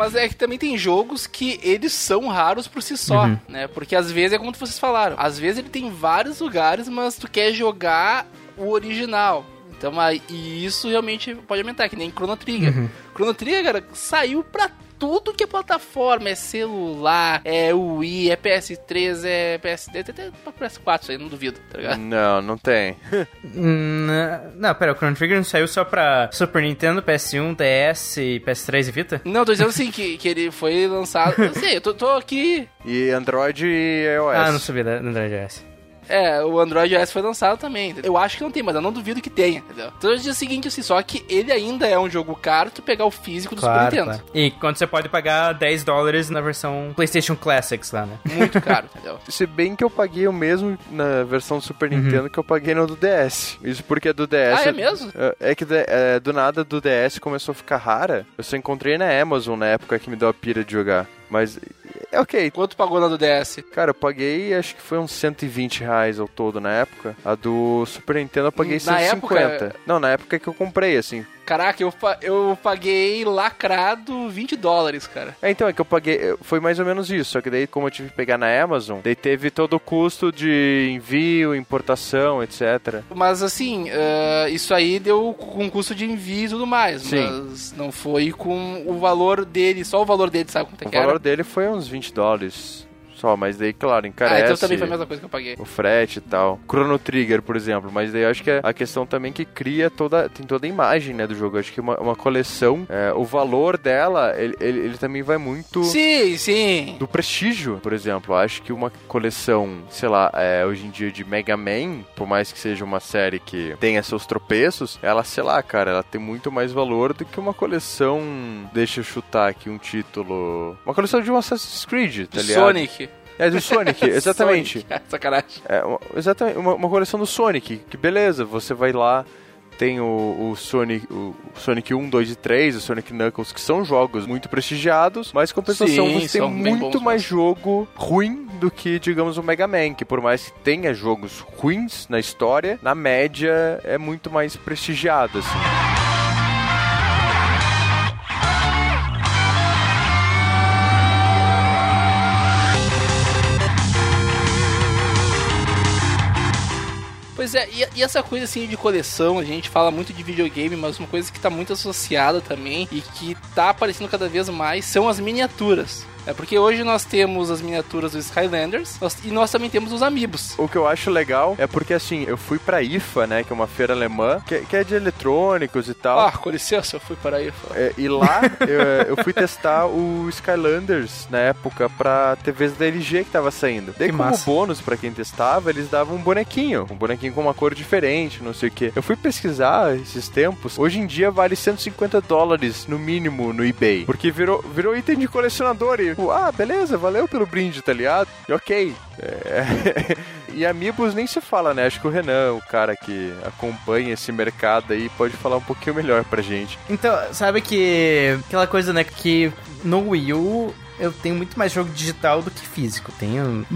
[SPEAKER 2] Mas é que também tem jogos que eles são raros por si só,
[SPEAKER 1] Uhum.
[SPEAKER 2] né? Porque às vezes é como vocês falaram, às vezes ele tem vários lugares, mas tu quer jogar o original. Então, e isso realmente pode aumentar, que nem Chrono Trigger.
[SPEAKER 1] Uhum.
[SPEAKER 2] Chrono Trigger, cara, saiu pra tudo que é plataforma, é celular, é Wii, é PS3, é PSD, tem até pra PS4, isso aí não duvido, tá ligado?
[SPEAKER 3] Não, não tem.
[SPEAKER 1] Não, pera, o Chrono Trigger não saiu só pra Super Nintendo, PS1, DS, PS3 e Vita?
[SPEAKER 2] Não, tô dizendo assim, que, que ele foi lançado, eu sei, eu tô, tô aqui,
[SPEAKER 3] E Android e iOS.
[SPEAKER 1] Ah, não sabia da Android OS.
[SPEAKER 2] É, o Android OS foi lançado também. entendeu? Eu acho que não tem, mas eu não duvido que tenha, entendeu? Então eu digo o seguinte, assim, só que ele ainda é um jogo caro tu pegar o físico do
[SPEAKER 1] Claro,
[SPEAKER 2] Super Nintendo.
[SPEAKER 1] claro. E quando você pode pagar 10 dólares na versão PlayStation Classics lá, né?
[SPEAKER 2] Muito caro, entendeu?
[SPEAKER 3] Se bem que eu paguei o mesmo na versão do Super
[SPEAKER 1] Uhum.
[SPEAKER 3] Nintendo que eu paguei no do DS. Isso porque do DS.
[SPEAKER 2] Ah, é mesmo?
[SPEAKER 3] É, é que de- é, do nada do DS começou a ficar rara. Eu só encontrei na Amazon na época que me deu a pira de jogar. Mas é ok.
[SPEAKER 2] Quanto pagou na do DS?
[SPEAKER 3] Cara, eu paguei acho que foi uns 120 reais ao todo na época. A do Super Nintendo eu paguei
[SPEAKER 2] Na
[SPEAKER 3] 150.
[SPEAKER 2] época-
[SPEAKER 3] Não, na época que eu comprei, assim.
[SPEAKER 2] Caraca, eu, eu paguei lacrado 20 dólares, cara.
[SPEAKER 3] É, então, é que eu paguei. Foi mais ou menos isso. Só que daí, como eu tive que pegar na Amazon, daí teve todo o custo de envio, importação, etc.
[SPEAKER 2] Mas assim, eh, isso aí deu com custo de envio e tudo mais.
[SPEAKER 3] Sim.
[SPEAKER 2] Mas não foi com o valor dele, só o valor dele, sabe quanto é
[SPEAKER 3] O
[SPEAKER 2] que era?
[SPEAKER 3] valor dele foi uns 20 dólares só, mas daí, claro,
[SPEAKER 2] Ah,
[SPEAKER 3] encarece.
[SPEAKER 2] então também foi a mesma coisa que eu paguei.
[SPEAKER 3] o frete e tal. Chrono Trigger, por exemplo. Mas daí eu acho que é a questão também que cria toda. Tem toda a imagem, né, do jogo. Eu acho que uma, uma coleção, é, o valor dela, ele, ele, ele também vai muito.
[SPEAKER 2] Sim, sim.
[SPEAKER 3] Do prestígio, por exemplo. Eu acho que uma coleção, sei lá, é, hoje em dia de Mega Man, por mais que seja uma série que tenha seus tropeços, ela, sei lá, cara, ela tem muito mais valor do que uma coleção. Deixa eu chutar aqui um título. Uma coleção de um Assassin's Creed, tá ligado?
[SPEAKER 2] Sonic.
[SPEAKER 3] É do Sonic, exatamente.
[SPEAKER 2] Sonic. Sacanagem.
[SPEAKER 3] É, uma- exatamente, uma, uma coleção do Sonic, que beleza, você vai lá, tem o, o Sonic, o Sonic 1, 2 e 3, o Sonic Knuckles, que são jogos muito prestigiados, mas compensação
[SPEAKER 2] Sim,
[SPEAKER 3] você tem muito mais jogo ruim do que, digamos, o Mega Man, que por mais que tenha jogos ruins na história, na média é muito mais prestigiado, assim.
[SPEAKER 2] Pois é, e, e essa coisa assim de coleção, a gente fala muito de videogame, mas uma coisa que tá muito associada também e que tá aparecendo cada vez mais são as miniaturas. É porque hoje nós temos as miniaturas dos Skylanders nós- e nós também temos os Amiibos.
[SPEAKER 3] O que eu acho legal é porque, assim, eu fui pra IFA, né, que é uma feira alemã, que, que é de eletrônicos e tal.
[SPEAKER 2] Ah, com licença, eu fui para aí.
[SPEAKER 3] É, e lá eu, eu fui testar o Skylanders na época pra TVs da LG que tava saindo. Daí,
[SPEAKER 1] Que
[SPEAKER 3] como
[SPEAKER 1] massa.
[SPEAKER 3] bônus pra quem testava, eles davam um bonequinho. Um bonequinho com uma cor diferente, não sei o que. Eu fui pesquisar esses tempos. Hoje em dia vale 150 dólares no mínimo no eBay. Porque virou, virou item de colecionador. E, tipo, ah, beleza, valeu pelo brinde, tá ligado? E ok. É... e Amiibos nem se fala, né? Acho que o Renan, o cara que acompanha esse mercado aí, pode falar um pouquinho melhor pra gente.
[SPEAKER 1] Então, sabe que aquela coisa, né, que no Wii U eu tenho muito mais jogo digital do que físico. Tenho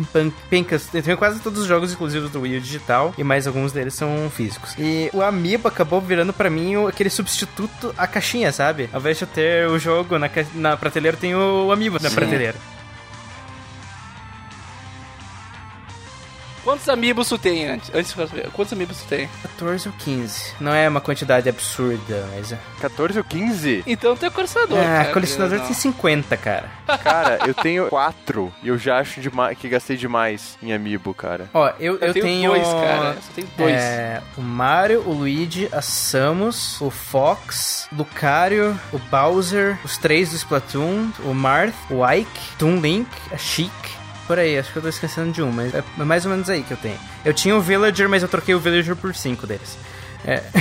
[SPEAKER 1] pencas, eu tenho quase todos os jogos exclusivos do Wii U digital e mais alguns deles são físicos. E o Amiibo acabou virando pra mim aquele substituto à caixinha, sabe? Ao invés de eu ter o jogo na, na prateleira, eu tenho o Amiibo na
[SPEAKER 2] Sim.
[SPEAKER 1] prateleira.
[SPEAKER 2] Quantos Amiibos tu tem antes? Antes quantos Amiibos tu tem?
[SPEAKER 1] 14 ou 15. Não é uma quantidade absurda, mas. é.
[SPEAKER 3] 14 ou 15?
[SPEAKER 2] Então tu é colecionador.
[SPEAKER 1] Ah,
[SPEAKER 2] cara,
[SPEAKER 1] colecionador tem 50, cara.
[SPEAKER 3] Cara, eu tenho quatro e eu já acho que gastei demais em Amiibo, cara.
[SPEAKER 1] Ó, eu, eu,
[SPEAKER 2] Eu, tenho,
[SPEAKER 1] tenho.
[SPEAKER 2] dois, cara. Eu só tenho dois.
[SPEAKER 1] É, o Mario, o Luigi, a Samus, o Fox, o Lucario, o Bowser, os três do Splatoon, o Marth, o Ike, Toon Link, a Chic. Por aí, acho que eu tô esquecendo de um, mas é mais ou menos aí que eu tenho. Eu tinha o Villager, mas eu troquei o Villager por cinco deles. É,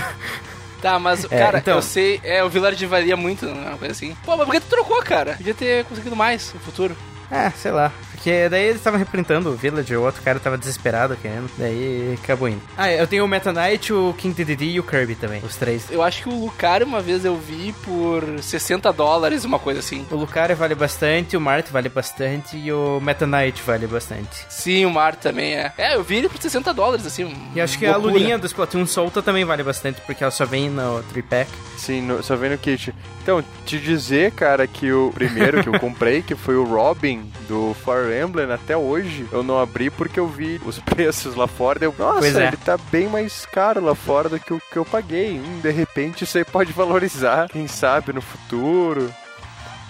[SPEAKER 2] Tá, mas,
[SPEAKER 1] É,
[SPEAKER 2] cara,
[SPEAKER 1] então-
[SPEAKER 2] eu sei. É, o Village valia muito, né? Uma coisa assim. Pô, mas por que tu trocou, cara? Podia ter conseguido mais no futuro.
[SPEAKER 1] é, sei lá. Porque daí eles estavam reprintando o Villager, o outro cara tava desesperado querendo, daí acabou indo. Ah, eu tenho o Meta Knight, o King Dedede e o Kirby também, os três.
[SPEAKER 2] Eu acho que o Lucario uma vez eu vi por 60 dólares, uma coisa assim.
[SPEAKER 1] O Lucario vale bastante, o Mart vale bastante e o Meta Knight vale bastante.
[SPEAKER 2] Sim, o Mar também é. É, eu vi ele por 60 dólares, assim.
[SPEAKER 1] E acho que a
[SPEAKER 2] loucura.
[SPEAKER 1] lulinha do Splatoon solta também vale bastante, porque ela só vem no 3-pack.
[SPEAKER 3] Sim, no- só vem no kit. Então, te dizer, cara, que o primeiro que eu comprei, que foi o Robin do Fire Emblem, até hoje eu não abri porque eu vi os preços lá fora. Deu, nossa,
[SPEAKER 1] é.
[SPEAKER 3] ele tá bem mais caro lá fora do que o que eu paguei. Hum, de repente isso aí pode valorizar, quem sabe no futuro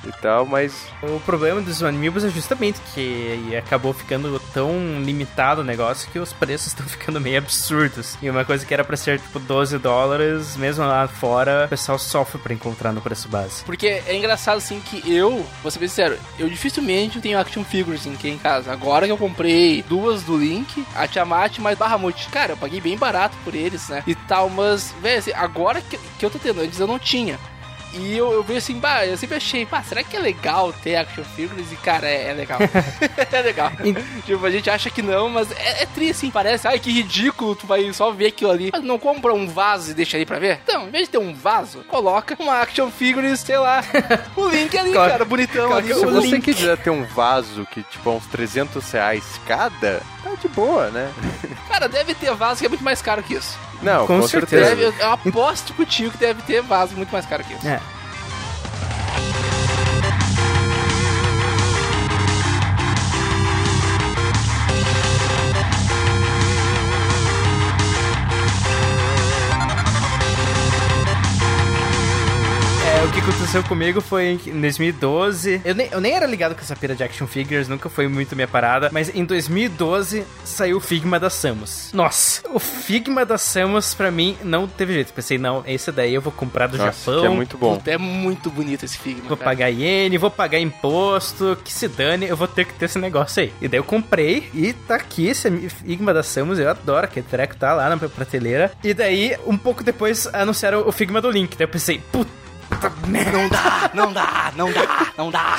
[SPEAKER 3] e tal, mas
[SPEAKER 1] O problema dos Amiibos é justamente que acabou ficando tão limitado o negócio que os preços estão ficando meio absurdos. E uma coisa que era pra ser tipo 12 dólares, mesmo lá fora, o pessoal sofre pra encontrar no preço base.
[SPEAKER 2] Porque é engraçado assim que eu, vou ser bem sincero, eu dificilmente tenho action figures aqui em casa. Agora que eu comprei duas do Link, a Tiamat mais Bahamut. Cara, eu paguei bem barato por eles, né? E tal, mas, velho, assim, agora que, que eu tô tendo, antes eu não tinha. E eu, eu vejo assim, bah, eu sempre achei, pá, será que é legal ter action figures? E cara, é, é legal. é legal. tipo, a gente acha que não, mas é, é triste, assim. Parece, ai, que ridículo, tu vai só ver aquilo ali. Mas não compra um vaso e deixa ali pra ver? Então, em vez de ter um vaso, coloca uma action figure, sei lá, o link ali,
[SPEAKER 1] Coloca-
[SPEAKER 2] cara, bonitão ali.
[SPEAKER 1] coloca
[SPEAKER 3] se
[SPEAKER 1] o
[SPEAKER 3] você
[SPEAKER 1] link.
[SPEAKER 3] quiser ter um vaso que, tipo, é uns 300 reais cada, tá de boa, né?
[SPEAKER 2] Cara, deve ter vaso que é muito mais caro que isso.
[SPEAKER 3] Não,
[SPEAKER 1] Com
[SPEAKER 3] com,
[SPEAKER 1] certeza.
[SPEAKER 3] certeza.
[SPEAKER 2] Deve, eu aposto contigo que deve ter vaso muito mais caro que isso.
[SPEAKER 1] É. aconteceu comigo foi em 2012. Eu nem, eu nem era ligado com essa pira de action figures, nunca foi muito minha parada. Mas em 2012 saiu o Figma da Samus. Nossa, o Figma da Samus pra mim não teve jeito. Pensei, não, esse daí eu vou comprar do
[SPEAKER 3] Nossa,
[SPEAKER 1] Japão.
[SPEAKER 3] que é muito bom.
[SPEAKER 2] Puta, é muito bonito esse Figma.
[SPEAKER 1] Vou
[SPEAKER 2] cara.
[SPEAKER 1] pagar iene, vou pagar imposto, que se dane, eu vou ter que ter esse negócio aí. E daí eu comprei e tá aqui esse Figma da Samus, eu adoro aquele treco, tá lá na prateleira. E daí, um pouco depois, anunciaram o Figma do Link. Daí eu pensei, puta.
[SPEAKER 2] Não dá, não dá, não dá, não dá.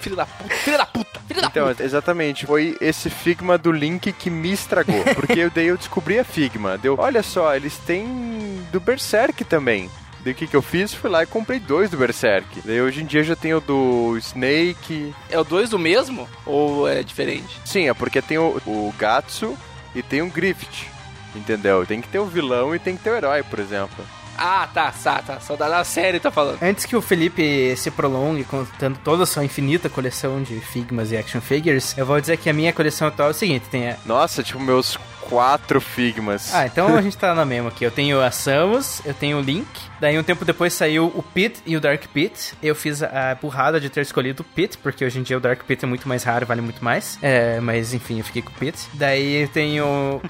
[SPEAKER 2] filho da puta, filho da puta, filho da
[SPEAKER 3] Então,
[SPEAKER 2] puta.
[SPEAKER 3] exatamente. Foi esse Figma do Link que me estragou. Porque eu, daí eu descobri a Figma. Deu, olha só, eles têm do Berserk também. Daí o que, que eu fiz? Fui lá e comprei dois do Berserk. Daí hoje em dia já tenho do Snake.
[SPEAKER 2] É o dois do mesmo? Ou é diferente?
[SPEAKER 3] Sim, é porque tem o, o Gatsu e tem o Griffith. Entendeu? Tem que ter o vilão e tem que ter o herói, por exemplo.
[SPEAKER 2] Ah, tá, tá, tá. Só da, da série tá falando.
[SPEAKER 1] Antes que o Felipe se prolongue contando toda a sua infinita coleção de Figmas e action figures, eu vou dizer que a minha coleção atual é o seguinte: tem a...
[SPEAKER 3] Nossa, tipo, meus quatro Figmas.
[SPEAKER 1] Ah, então a gente tá na mesma aqui. Eu tenho a Samus, eu tenho o Link. Daí um tempo depois saiu o Pit e o Dark Pit. Eu fiz a burrada de ter escolhido o Pit, porque hoje em dia o Dark Pit é muito mais raro, vale muito mais. É, mas enfim, eu fiquei com o Pit. Daí eu tenho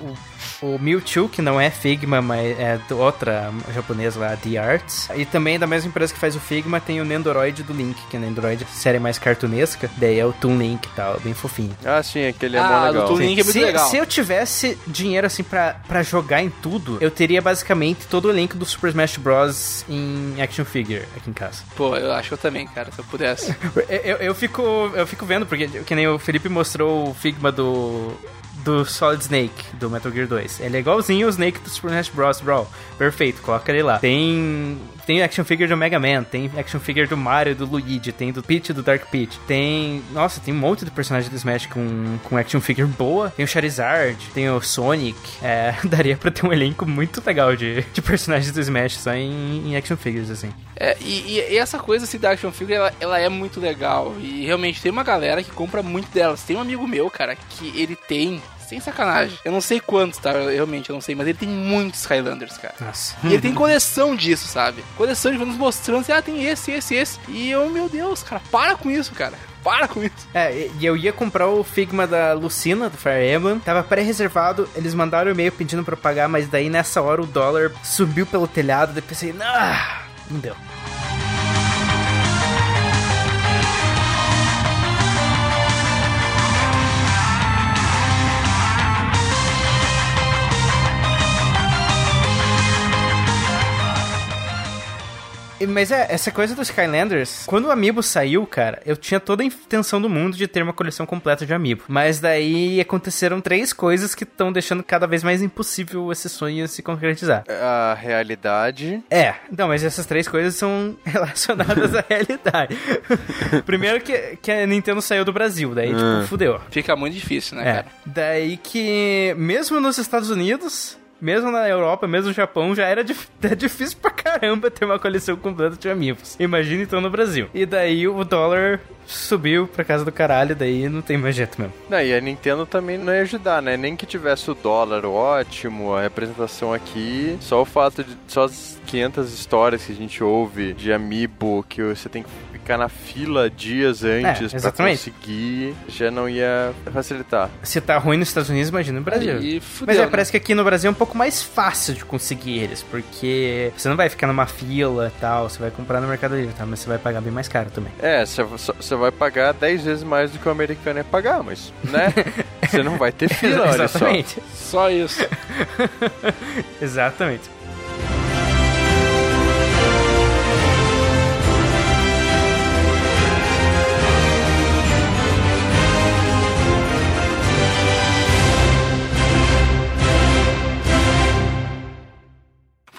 [SPEAKER 1] o, o Mewtwo, que não é Figma, mas é outra japonesa lá, The Arts. E também da mesma empresa que faz o Figma, tem o Nendoroid do Link, que é o Nendoroid série mais cartunesca. Daí é o Toon Link e tal, bem fofinho.
[SPEAKER 3] Ah, sim, aquele é
[SPEAKER 2] Ah, do
[SPEAKER 3] legal.
[SPEAKER 2] Toon Link é muito
[SPEAKER 1] se,
[SPEAKER 2] legal.
[SPEAKER 1] se eu tivesse dinheiro assim pra, pra jogar em tudo, eu teria basicamente todo o elenco do Super Smash Bros. em action figure aqui em casa.
[SPEAKER 2] Pô, eu acho que eu também, cara, se eu pudesse.
[SPEAKER 1] Eu, eu, eu fico, eu fico vendo, porque que nem o Felipe mostrou o Figma do. Do Solid Snake, do Metal Gear 2. Ele é igualzinho o Snake do Super Smash Bros. Bro. Perfeito, coloca ele lá. Tem. Tem action figure do Mega Man, tem action figure do Mario, do Luigi, tem do Peach do Dark Peach. Tem. Nossa, tem um monte de personagem do Smash com, com action figure boa. Tem o Charizard, tem o Sonic. É, daria pra ter um elenco muito legal de, de personagens do Smash só em, em action figures, assim.
[SPEAKER 2] É, e, e- essa coisa assim, da action figure, ela, ela é muito legal. E realmente tem uma galera que compra muito delas. Tem um amigo meu, cara, que ele tem. Sem sacanagem. Eu não sei quantos, tá? Eu, realmente, eu não sei. Mas ele tem muitos Skylanders, cara.
[SPEAKER 1] Nossa.
[SPEAKER 2] E ele tem coleção disso, sabe? Coleção de nos mostrando assim, ah, tem esse, esse, esse. E eu, meu Deus, cara, para com isso, cara. Para com isso.
[SPEAKER 1] É, e- eu ia comprar o Figma da Lucina, do Fire Emblem. Tava pré-reservado, eles mandaram o e-mail pedindo pra eu pagar, mas daí nessa hora o dólar subiu pelo telhado. Daí pensei, ah, não deu. Mas é, essa coisa dos Skylanders, quando o Amiibo saiu, cara, eu tinha toda a intenção do mundo de ter uma coleção completa de Amiibo. Mas daí aconteceram três coisas que estão deixando cada vez mais impossível esse sonho se concretizar.
[SPEAKER 3] A realidade.
[SPEAKER 1] É, não, mas essas três coisas são relacionadas à realidade. Primeiro que, que a Nintendo saiu do Brasil, daí, tipo, fudeu.
[SPEAKER 2] Fica muito difícil, né,
[SPEAKER 1] É.
[SPEAKER 2] cara?
[SPEAKER 1] Daí que, mesmo nos Estados Unidos, mesmo na Europa, mesmo no Japão, já era dif- é difícil pra caramba ter uma coleção completa de amigos. Imagina então no Brasil. E daí o dólar subiu pra casa do caralho, daí não tem mais jeito mesmo.
[SPEAKER 3] Não, e a Nintendo também não ia ajudar, né? Nem que tivesse o dólar ótimo, a representação aqui, só o fato de. Só as 500 histórias que a gente ouve de amiibo que você tem que ficar na fila dias antes pra
[SPEAKER 1] exatamente.
[SPEAKER 3] conseguir, já não ia facilitar.
[SPEAKER 1] Se tá ruim nos Estados Unidos, imagina no Brasil.
[SPEAKER 2] Aí
[SPEAKER 1] Mas
[SPEAKER 2] fudeu,
[SPEAKER 1] é,
[SPEAKER 2] né?
[SPEAKER 1] parece que aqui no Brasil é um pouco mais fácil de conseguir eles, porque você não vai ficar numa fila e tal, você vai comprar no Mercado Livre, tá? Mas você vai pagar bem mais caro também.
[SPEAKER 3] É, você você vai pagar 10 vezes mais do que o americano ia pagar, mas, né? Você não vai ter fila, olha só.
[SPEAKER 1] Exatamente.
[SPEAKER 2] Só isso.
[SPEAKER 1] Exatamente.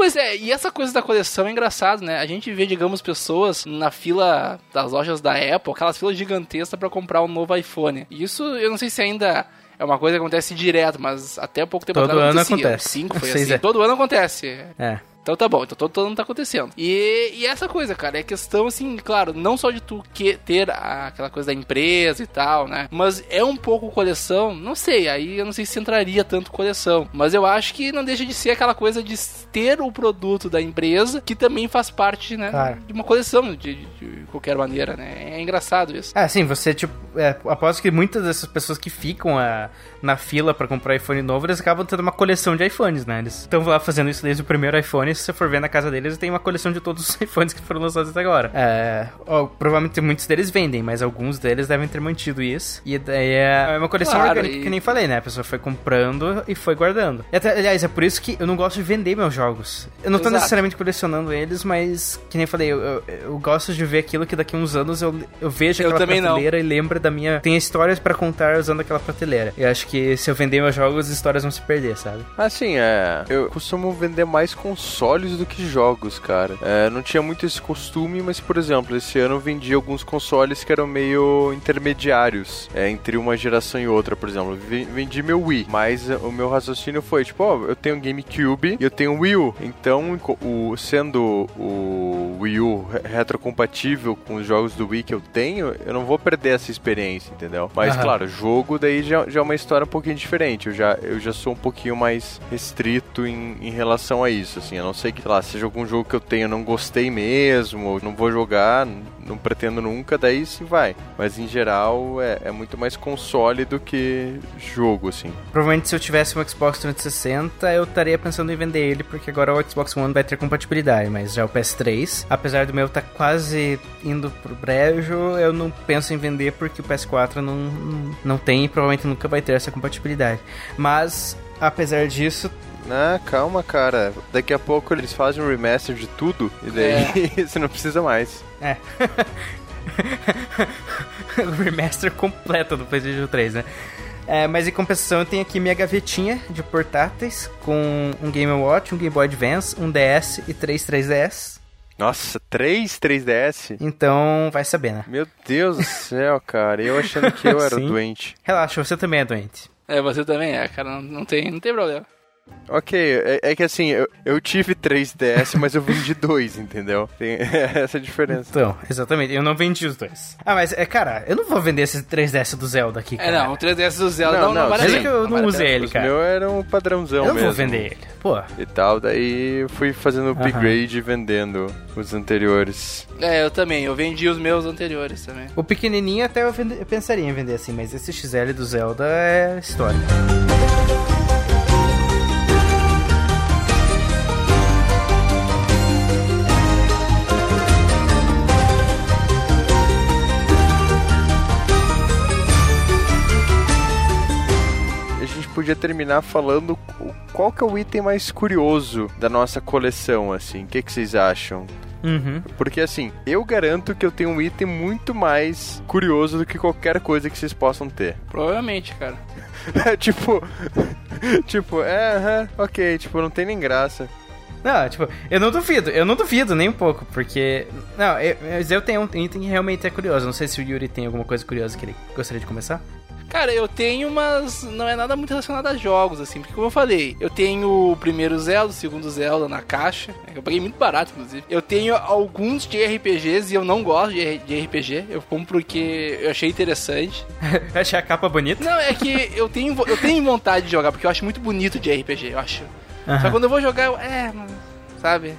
[SPEAKER 2] Pois é, e essa coisa da coleção é engraçado, né? A gente vê, digamos, pessoas na fila das lojas da Apple, aquelas filas gigantescas pra comprar um novo iPhone. E isso, eu não sei se ainda é uma coisa que acontece direto, mas até pouco tempo
[SPEAKER 1] Todo
[SPEAKER 2] atrás
[SPEAKER 1] ano acontece.
[SPEAKER 2] Cinco foi
[SPEAKER 1] Seis
[SPEAKER 2] assim.
[SPEAKER 1] é.
[SPEAKER 2] Todo ano acontece.
[SPEAKER 1] É.
[SPEAKER 2] Então tá bom, então todo, todo ano tá acontecendo. E, e essa coisa, cara, é questão assim, claro, não só de tu que, ter a- aquela coisa da empresa e tal, né? Mas é um pouco coleção, não sei, aí eu não sei se entraria tanto coleção. Mas eu acho que não deixa de ser aquela coisa de ter o produto da empresa que também faz parte, né?
[SPEAKER 1] Claro.
[SPEAKER 2] De uma coleção, de, de qualquer maneira, né? É engraçado isso.
[SPEAKER 1] Ah, sim, você, tipo, é, aposto que muitas dessas pessoas que ficam ah, na fila pra comprar iPhone novo, eles acabam tendo uma coleção de iPhones, né? Eles estão lá fazendo isso desde o primeiro iPhone se você for ver na casa deles, tem uma coleção de todos os iPhones que foram lançados até agora. É, ó, provavelmente muitos deles vendem, mas alguns deles devem ter mantido isso. E daí é uma coleção
[SPEAKER 2] Claro,
[SPEAKER 1] orgânica,
[SPEAKER 2] e-
[SPEAKER 1] que nem falei, né? A pessoa foi comprando e foi guardando. E até, aliás, é por isso que eu não gosto de vender meus jogos. Eu não tô
[SPEAKER 2] Exato.
[SPEAKER 1] necessariamente colecionando eles, mas, que nem falei, eu, eu, eu gosto de ver aquilo que daqui a uns anos eu, eu vejo
[SPEAKER 2] Eu
[SPEAKER 1] aquela
[SPEAKER 2] também não.
[SPEAKER 1] prateleira e lembro da minha. Tem histórias pra contar usando aquela prateleira. Eu acho que se eu vender meus jogos, as histórias vão se perder, sabe?
[SPEAKER 3] Assim, é. Eu costumo vender mais consoles do que jogos, cara. É, não tinha muito esse costume, mas, por exemplo, esse ano eu vendi alguns consoles que eram meio intermediários é, entre uma geração e outra, por exemplo. Ve- Vendi meu Wii, mas o meu raciocínio foi, tipo, ó, eu tenho GameCube e eu tenho Wii U. Então, o, sendo o Wii U re- retrocompatível com os jogos do Wii que eu tenho, eu não vou perder essa experiência, entendeu? Mas,
[SPEAKER 1] Aham.
[SPEAKER 3] claro, jogo daí já, já é uma história um pouquinho diferente. Eu já, eu já sou um pouquinho mais restrito em, em relação a isso, assim. A não ser que, sei lá, seja algum jogo que eu tenho, eu não gostei mesmo, ou não vou jogar, não pretendo nunca, daí sim vai. Mas em geral é, é muito mais console do que jogo, assim.
[SPEAKER 1] Provavelmente se eu tivesse um Xbox 360, eu estaria pensando em vender ele, porque agora o Xbox One vai ter compatibilidade, mas já o PS3, apesar do meu estar quase indo pro brejo, eu não penso em vender porque o PS4 não, não, tem e provavelmente nunca vai ter essa compatibilidade. Mas, apesar disso,
[SPEAKER 3] Ah, calma, cara. Daqui a pouco eles fazem um remaster de tudo e daí você não precisa mais.
[SPEAKER 1] É. o remaster completo do PlayStation 3, né? É, mas em compensação eu tenho aqui minha gavetinha de portáteis com um Game Watch, um Game Boy Advance, um DS e três 3DS.
[SPEAKER 3] Nossa, 3 3DS?
[SPEAKER 1] Então vai saber, né?
[SPEAKER 3] Meu Deus do céu, cara. Eu achando que eu era doente.
[SPEAKER 1] Relaxa, você também é doente.
[SPEAKER 2] É, você também é, cara. Não, não tem, não tem problema.
[SPEAKER 3] Ok, é, é que assim, eu, eu tive 3DS, mas eu vendi dois, entendeu? Tem essa diferença.
[SPEAKER 1] Então, exatamente, eu não vendi os dois. Ah, mas é, cara, eu não vou vender esse 3DS do Zelda aqui,
[SPEAKER 2] É,
[SPEAKER 1] cara.
[SPEAKER 2] não, o 3DS do Zelda
[SPEAKER 3] Não,
[SPEAKER 2] não, não,
[SPEAKER 3] não,
[SPEAKER 2] vale
[SPEAKER 1] é que eu não
[SPEAKER 2] vale
[SPEAKER 1] usei ele, cara.
[SPEAKER 3] meus eram padrãozão
[SPEAKER 1] Eu não
[SPEAKER 3] mesmo.
[SPEAKER 1] vou vender ele. Pô,
[SPEAKER 3] E tal, daí eu fui fazendo upgrade e vendendo os anteriores.
[SPEAKER 2] É, eu também. Eu vendi os meus anteriores também.
[SPEAKER 1] o pequenininho até eu, vende- eu pensaria em vender assim, mas esse XL do Zelda é história.
[SPEAKER 3] Podia terminar falando qual que é o item mais curioso da nossa coleção, assim. O que, que vocês acham?
[SPEAKER 1] Uhum.
[SPEAKER 3] Porque assim, eu garanto que eu tenho um item muito mais curioso do que qualquer coisa que vocês possam ter.
[SPEAKER 2] Provavelmente, cara.
[SPEAKER 3] tipo, tipo, é, aham, ok, tipo, não tem nem graça.
[SPEAKER 1] Não, tipo, eu não duvido, eu não duvido nem um pouco, porque. Não, eu, mas eu tenho um item que realmente é curioso. Não sei se o Yuri tem alguma coisa curiosa que ele gostaria de começar.
[SPEAKER 2] Cara, eu tenho, mas não é nada muito relacionado a jogos, assim. Porque, como eu falei, eu tenho o primeiro Zelda, o segundo Zelda na caixa. Eu paguei muito barato, inclusive. Eu tenho alguns de RPGs e eu não gosto de, RPG. Eu compro porque eu achei interessante.
[SPEAKER 1] Achei a capa bonita.
[SPEAKER 2] Não, é que eu tenho, eu tenho vontade de jogar, porque eu acho muito bonito de RPG, eu acho. Só
[SPEAKER 1] Aham.
[SPEAKER 2] quando eu vou jogar, eu, é, mano, sabe?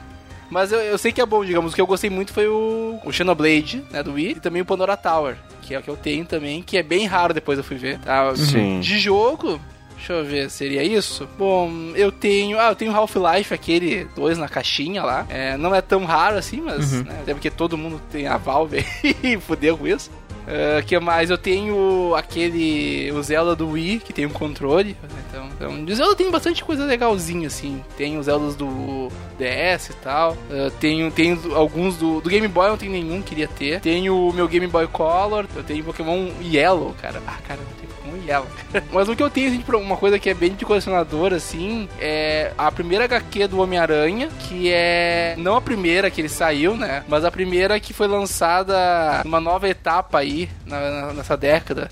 [SPEAKER 2] Mas eu, eu sei que é bom, digamos. O que eu gostei muito foi o, o Xenoblade, né, do Wii, e também o Pandora Tower, que é o que eu tenho também, que é bem raro depois eu fui ver. Tá?
[SPEAKER 3] Sim.
[SPEAKER 2] De jogo, deixa eu ver, seria isso? Bom, eu tenho. Ah, eu tenho Half-Life, aquele dois na caixinha lá. É, não é tão raro assim, mas.
[SPEAKER 1] Uhum.
[SPEAKER 2] Né, até porque todo mundo tem a Valve e fudeu com isso. O que mais? Eu tenho aquele. O Zelda do Wii, que tem um controle. Então, então de Zelda tem bastante coisa legalzinha, assim. Tem os Zeldas do DS e tal. Ah, tenho, tenho alguns do, do Game Boy, não tenho nenhum, queria ter. Tenho o meu Game Boy Color. Eu tenho Pokémon Yellow, cara. Ah, cara, eu tenho Pokémon Yellow. Mas o que eu tenho, assim, pra uma coisa que é bem de colecionador, assim, é a primeira HQ do Homem-Aranha, que é não a primeira que ele saiu, né? Mas a primeira que foi lançada numa nova etapa aí, na- na- nessa década,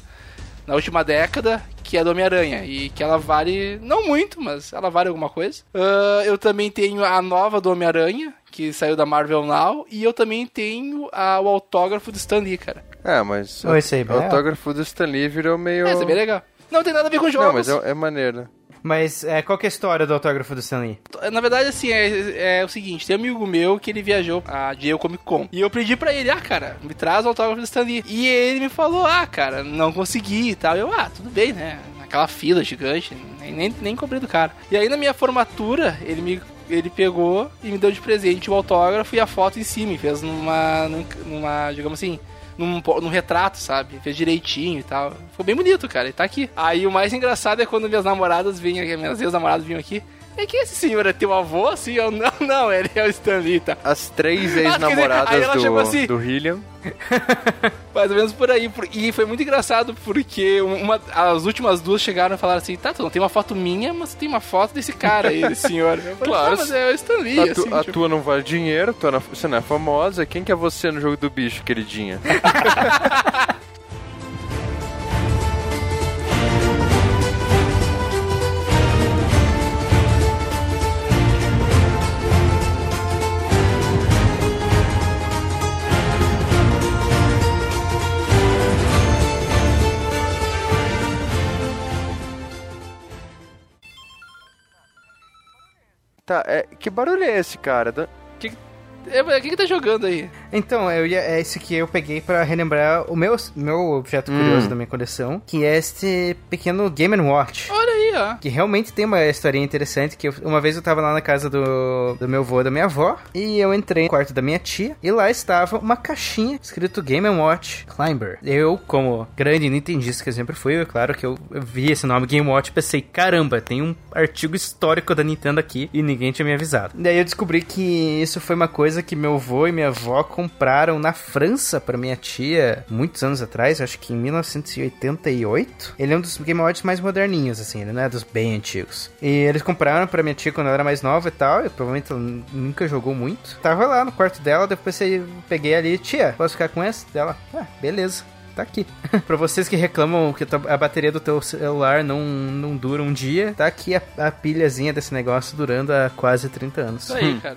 [SPEAKER 2] na última década, que é do Homem-Aranha. E que ela vale, não muito, mas ela vale alguma coisa. Ah, eu também tenho a nova do Homem-Aranha, que saiu da Marvel Now. E eu também tenho a- o autógrafo do Stan Lee, cara.
[SPEAKER 3] Ah, mas
[SPEAKER 1] Oi, aí,
[SPEAKER 3] o
[SPEAKER 1] legal.
[SPEAKER 3] autógrafo do Stan Lee virou meio...
[SPEAKER 2] É, isso é bem legal. Não tem nada a ver com jogos.
[SPEAKER 3] Não, mas é, é maneiro.
[SPEAKER 1] Mas é, qual que é a história do autógrafo do Stanley?
[SPEAKER 2] Na verdade, assim, é, é o seguinte: tem um amigo meu que ele viajou a Diego Comic Con. E eu pedi pra ele, ah, cara, me traz o autógrafo do Stan Lee. E ele me falou, ah, cara, não consegui e tal. Eu, ah, tudo bem, né? Naquela fila gigante, nem, nem, nem do cara. E aí na minha formatura, ele me ele pegou e me deu de presente o autógrafo e a foto em cima, e fez numa, numa, digamos assim, num, num retrato, sabe? Fez direitinho e tal. Ficou bem bonito, cara. Ele tá aqui. Aí o mais engraçado é quando minhas namoradas vinham aqui, minhas ex-namoradas vinham aqui. É que esse senhor é teu avô? Assim, eu, não, não, ele é o Stanley, tá?
[SPEAKER 3] As três ex-namoradas do, assim, do Hillian.
[SPEAKER 2] Mais ou menos por aí. E foi muito engraçado porque uma, as últimas duas chegaram e falaram assim: tá, tu não tem uma foto minha, mas tem uma foto desse cara aí, desse senhor. Eu falei, claro. mas é o Stan Lee,
[SPEAKER 3] a, tu,
[SPEAKER 2] assim,
[SPEAKER 3] a
[SPEAKER 2] tipo...
[SPEAKER 3] tua não vale dinheiro, você não é famosa. Quem que é você no jogo do bicho, queridinha? É, que barulho é esse, cara?
[SPEAKER 2] É, o que, que tá jogando aí?
[SPEAKER 1] Então, eu ia, é esse que eu peguei para relembrar o meu, meu objeto hum. curioso da minha coleção, que é este pequeno Game Watch.
[SPEAKER 2] Olha aí, ó.
[SPEAKER 1] Que realmente tem uma história interessante, que eu, uma vez eu tava lá na casa do, do meu avô e da minha avó, e eu entrei no quarto da minha tia, e lá estava uma caixinha escrito Game Watch Climber. Eu, como grande nintendista que eu sempre fui, é claro que eu, eu vi esse nome Game Watch e pensei, caramba, tem um artigo histórico da Nintendo aqui, e ninguém tinha me avisado. Daí eu descobri que isso foi uma coisa que meu avô e minha avó compraram na França para minha tia muitos anos atrás, acho que em 1988. Ele é um dos Game Watch mais moderninhos, assim, ele não é dos bem antigos. E eles compraram para minha tia quando ela era mais nova e tal, e provavelmente ela nunca jogou muito. Tava lá no quarto dela, depois eu peguei ali, tia, posso ficar com esse? Dela, ah, beleza tá aqui. pra vocês que reclamam que a bateria do teu celular não, não dura um dia, tá aqui a, a pilhazinha desse negócio durando há quase 30 anos.
[SPEAKER 2] Isso aí, cara.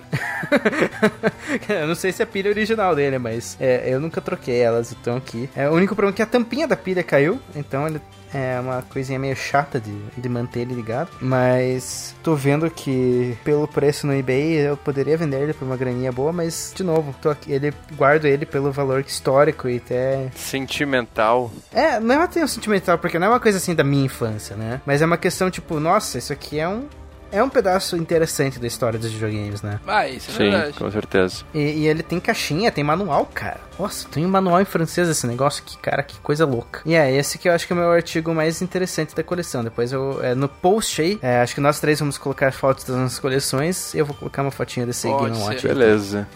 [SPEAKER 1] eu não sei se é a pilha original dele, mas é, eu nunca troquei elas, então aqui. É, o único problema é que a tampinha da pilha caiu, então ele é uma coisinha meio chata de, de manter ele ligado. Mas tô vendo que pelo preço no eBay eu poderia vender ele por uma graninha boa, mas de novo, tô aqui, ele guardo ele pelo valor histórico e até.
[SPEAKER 3] Sentimental.
[SPEAKER 1] É, não é até um sentimental, porque não é uma coisa assim da minha infância, né? Mas é uma questão tipo, nossa, isso aqui é um é um pedaço interessante da história dos videogames, né?
[SPEAKER 2] Ah, isso é
[SPEAKER 3] Sim,
[SPEAKER 2] verdade.
[SPEAKER 3] com certeza.
[SPEAKER 1] E, e, ele tem caixinha, tem manual, cara. Nossa, tem um manual em francês esse negócio, que cara, que coisa louca. E é esse que eu acho que é o meu artigo mais interessante da coleção. Depois eu, é, no post aí, é, acho que nós três vamos colocar fotos das nossas coleções e eu vou colocar uma fotinha desse Pode Game Watch.
[SPEAKER 3] Beleza.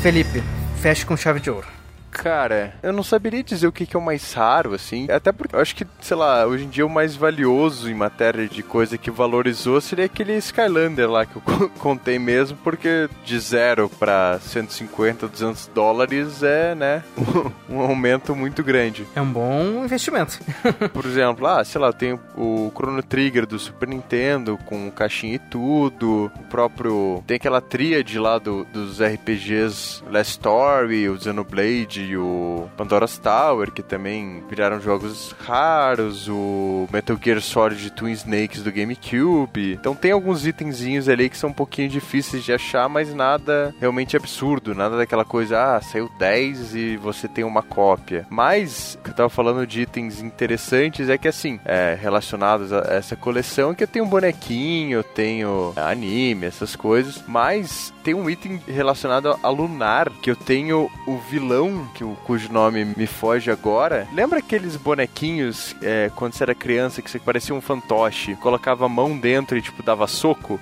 [SPEAKER 1] Felipe, feche com chave de ouro.
[SPEAKER 3] Cara, eu não saberia dizer o que, que é o mais raro, assim. Até porque eu acho que, sei lá, hoje em dia o mais valioso em matéria de coisa que valorizou seria aquele Skylander lá que eu contei mesmo, porque de zero para 150, 200 dólares é, né, um aumento muito grande.
[SPEAKER 1] É um bom investimento.
[SPEAKER 3] Por exemplo, ah, sei lá, tem o Chrono Trigger do Super Nintendo com caixinha e tudo. O próprio. Tem aquela tríade lá do, dos RPGs Last Story, o Xenoblade o Pandora's Tower, que também viraram jogos raros, o Metal Gear Solid Twin Snakes do GameCube. Então tem alguns itenzinhos ali que são um pouquinho difíceis de achar, mas nada realmente absurdo, nada daquela coisa, ah, saiu 10 e você tem uma cópia. Mas, eu tava falando de itens interessantes é que assim, é, relacionados a essa coleção, que eu tenho um bonequinho, eu tenho anime, essas coisas, mas tem um item relacionado a Lunar, que eu tenho o vilão que o, cujo nome me foge agora. Lembra aqueles bonequinhos é, quando você era criança que você parecia um fantoche? Colocava a mão dentro e tipo dava soco?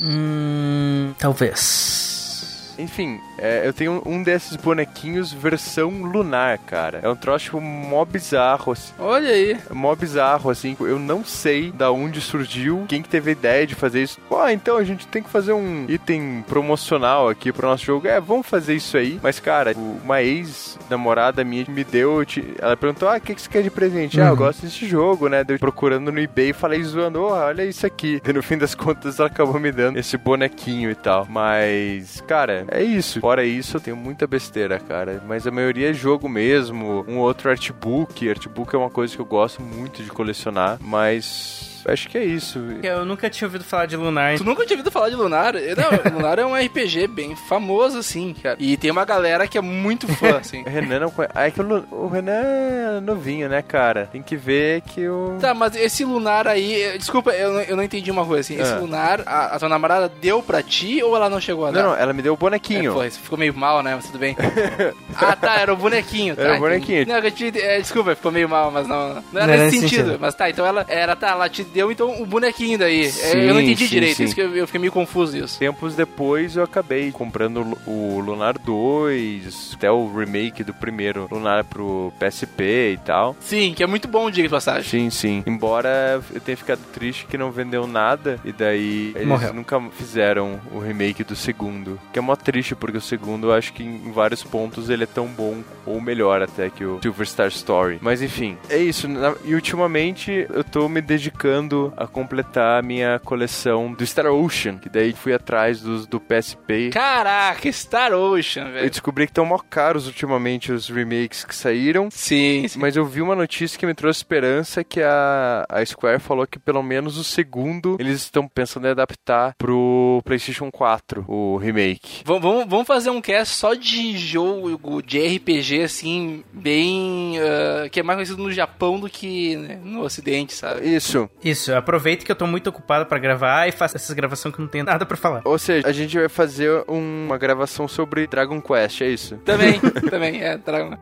[SPEAKER 1] Hum, talvez.
[SPEAKER 3] Enfim, é, eu tenho um desses bonequinhos versão lunar, cara. É um troço tipo, mó bizarro, assim.
[SPEAKER 2] Olha aí.
[SPEAKER 3] Mó bizarro, assim. Eu não sei da onde surgiu, quem que teve a ideia de fazer isso. Pô, então a gente tem que fazer um item promocional aqui pro nosso jogo. É, vamos fazer isso aí. Mas, cara, uma ex-namorada minha me deu, ela perguntou, ah, o que, que você quer de presente? Uhum. Ah, eu uhum. gosto desse jogo, né? Deu procurando no eBay e falei zoando, oh, olha isso aqui. E no fim das contas ela acabou me dando esse bonequinho e tal. Mas, cara, é isso. Fora isso, eu tenho muita besteira, cara. Mas a maioria é jogo mesmo. Um outro artbook. Artbook é uma coisa que eu gosto muito de colecionar. Mas Mas acho que é isso.
[SPEAKER 1] Eu nunca tinha ouvido falar de Lunar.
[SPEAKER 2] Tu nunca tinha ouvido falar de Lunar? Não, Lunar é um RPG bem famoso, assim, cara. E tem uma galera que é muito fã, assim.
[SPEAKER 3] O Renan não conhece. Ah, é que o, Lu- o Renan é novinho, né, cara? Tem que ver que o.
[SPEAKER 2] Tá, mas esse lunar aí. eh, Desculpa, eu, não- eu não entendi uma coisa assim. Esse
[SPEAKER 3] Ah.
[SPEAKER 2] lunar, a, a tua namorada deu pra ti ou ela não chegou a dar?
[SPEAKER 3] Não, não, ela me deu o
[SPEAKER 2] É,
[SPEAKER 3] bonequinho.
[SPEAKER 2] pô, isso ficou meio mal, né? Mas tudo bem. ah, tá, era o bonequinho. Tá,
[SPEAKER 3] Era o
[SPEAKER 2] entendi.
[SPEAKER 3] bonequinho.
[SPEAKER 2] Não, eu te, é, desculpa, ficou meio mal, mas não. Não era
[SPEAKER 1] Não
[SPEAKER 2] nesse sentido.
[SPEAKER 1] sentido.
[SPEAKER 2] Mas tá, então ela era, tá, ela te deu então o bonequinho daí. É,
[SPEAKER 3] Sim,
[SPEAKER 2] eu não entendi
[SPEAKER 3] sim,
[SPEAKER 2] direito,
[SPEAKER 3] sim.
[SPEAKER 2] isso que eu, eu fiquei meio confuso isso.
[SPEAKER 3] Tempos depois eu acabei comprando o Lunar 2, até o remake do primeiro Lunar pro PSP e tal.
[SPEAKER 2] Sim, que é muito bom, diga de passagem.
[SPEAKER 3] Sim, sim. Embora eu tenha ficado triste que não vendeu nada e daí eles
[SPEAKER 1] Morreu.
[SPEAKER 3] nunca fizeram o remake do segundo. Que é mó triste porque o segundo eu acho que em vários pontos ele é tão bom ou melhor até que o Silver Star Story. Mas enfim, é isso. E ultimamente eu tô me dedicando a completar a minha coleção do Star Ocean, que daí fui atrás dos do PSP.
[SPEAKER 2] Caraca, Star Ocean,
[SPEAKER 3] Eu
[SPEAKER 2] velho.
[SPEAKER 3] descobri que estão mó caros ultimamente os remakes que saíram.
[SPEAKER 2] Sim, sim.
[SPEAKER 3] Mas eu vi uma notícia que me trouxe esperança que a, a Square falou que pelo menos o segundo eles estão pensando em adaptar pro PlayStation 4, o remake.
[SPEAKER 2] Vamos, vamos- vamos fazer um cast só de jogo de RPG, assim, bem. ah, que é mais conhecido no Japão do que né, no Ocidente, sabe?
[SPEAKER 3] Isso.
[SPEAKER 1] Isso, aproveita que eu tô muito ocupado pra gravar e faço essas gravações que eu não tenho nada pra falar.
[SPEAKER 3] Ou seja, a gente vai fazer um- uma gravação sobre Dragon Quest, é isso?
[SPEAKER 2] Também, também, é. Dragon.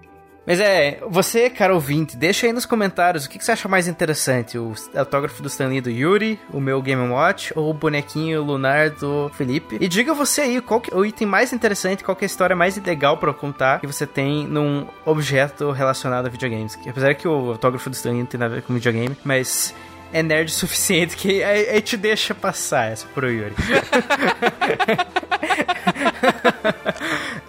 [SPEAKER 1] Mas é, você, cara ouvinte, deixa aí nos comentários o que, que você acha mais interessante: o autógrafo do Stanley do Yuri, o meu Game Watch ou o bonequinho lunar do Felipe? E diga você aí qual que é o item mais interessante, qual que é a história mais legal pra contar que você tem num objeto relacionado a videogames. Que, apesar que o autógrafo do Stanley não tem nada a ver com videogame, mas. É nerd o suficiente que a, a gente deixa passar essa pro Yuri.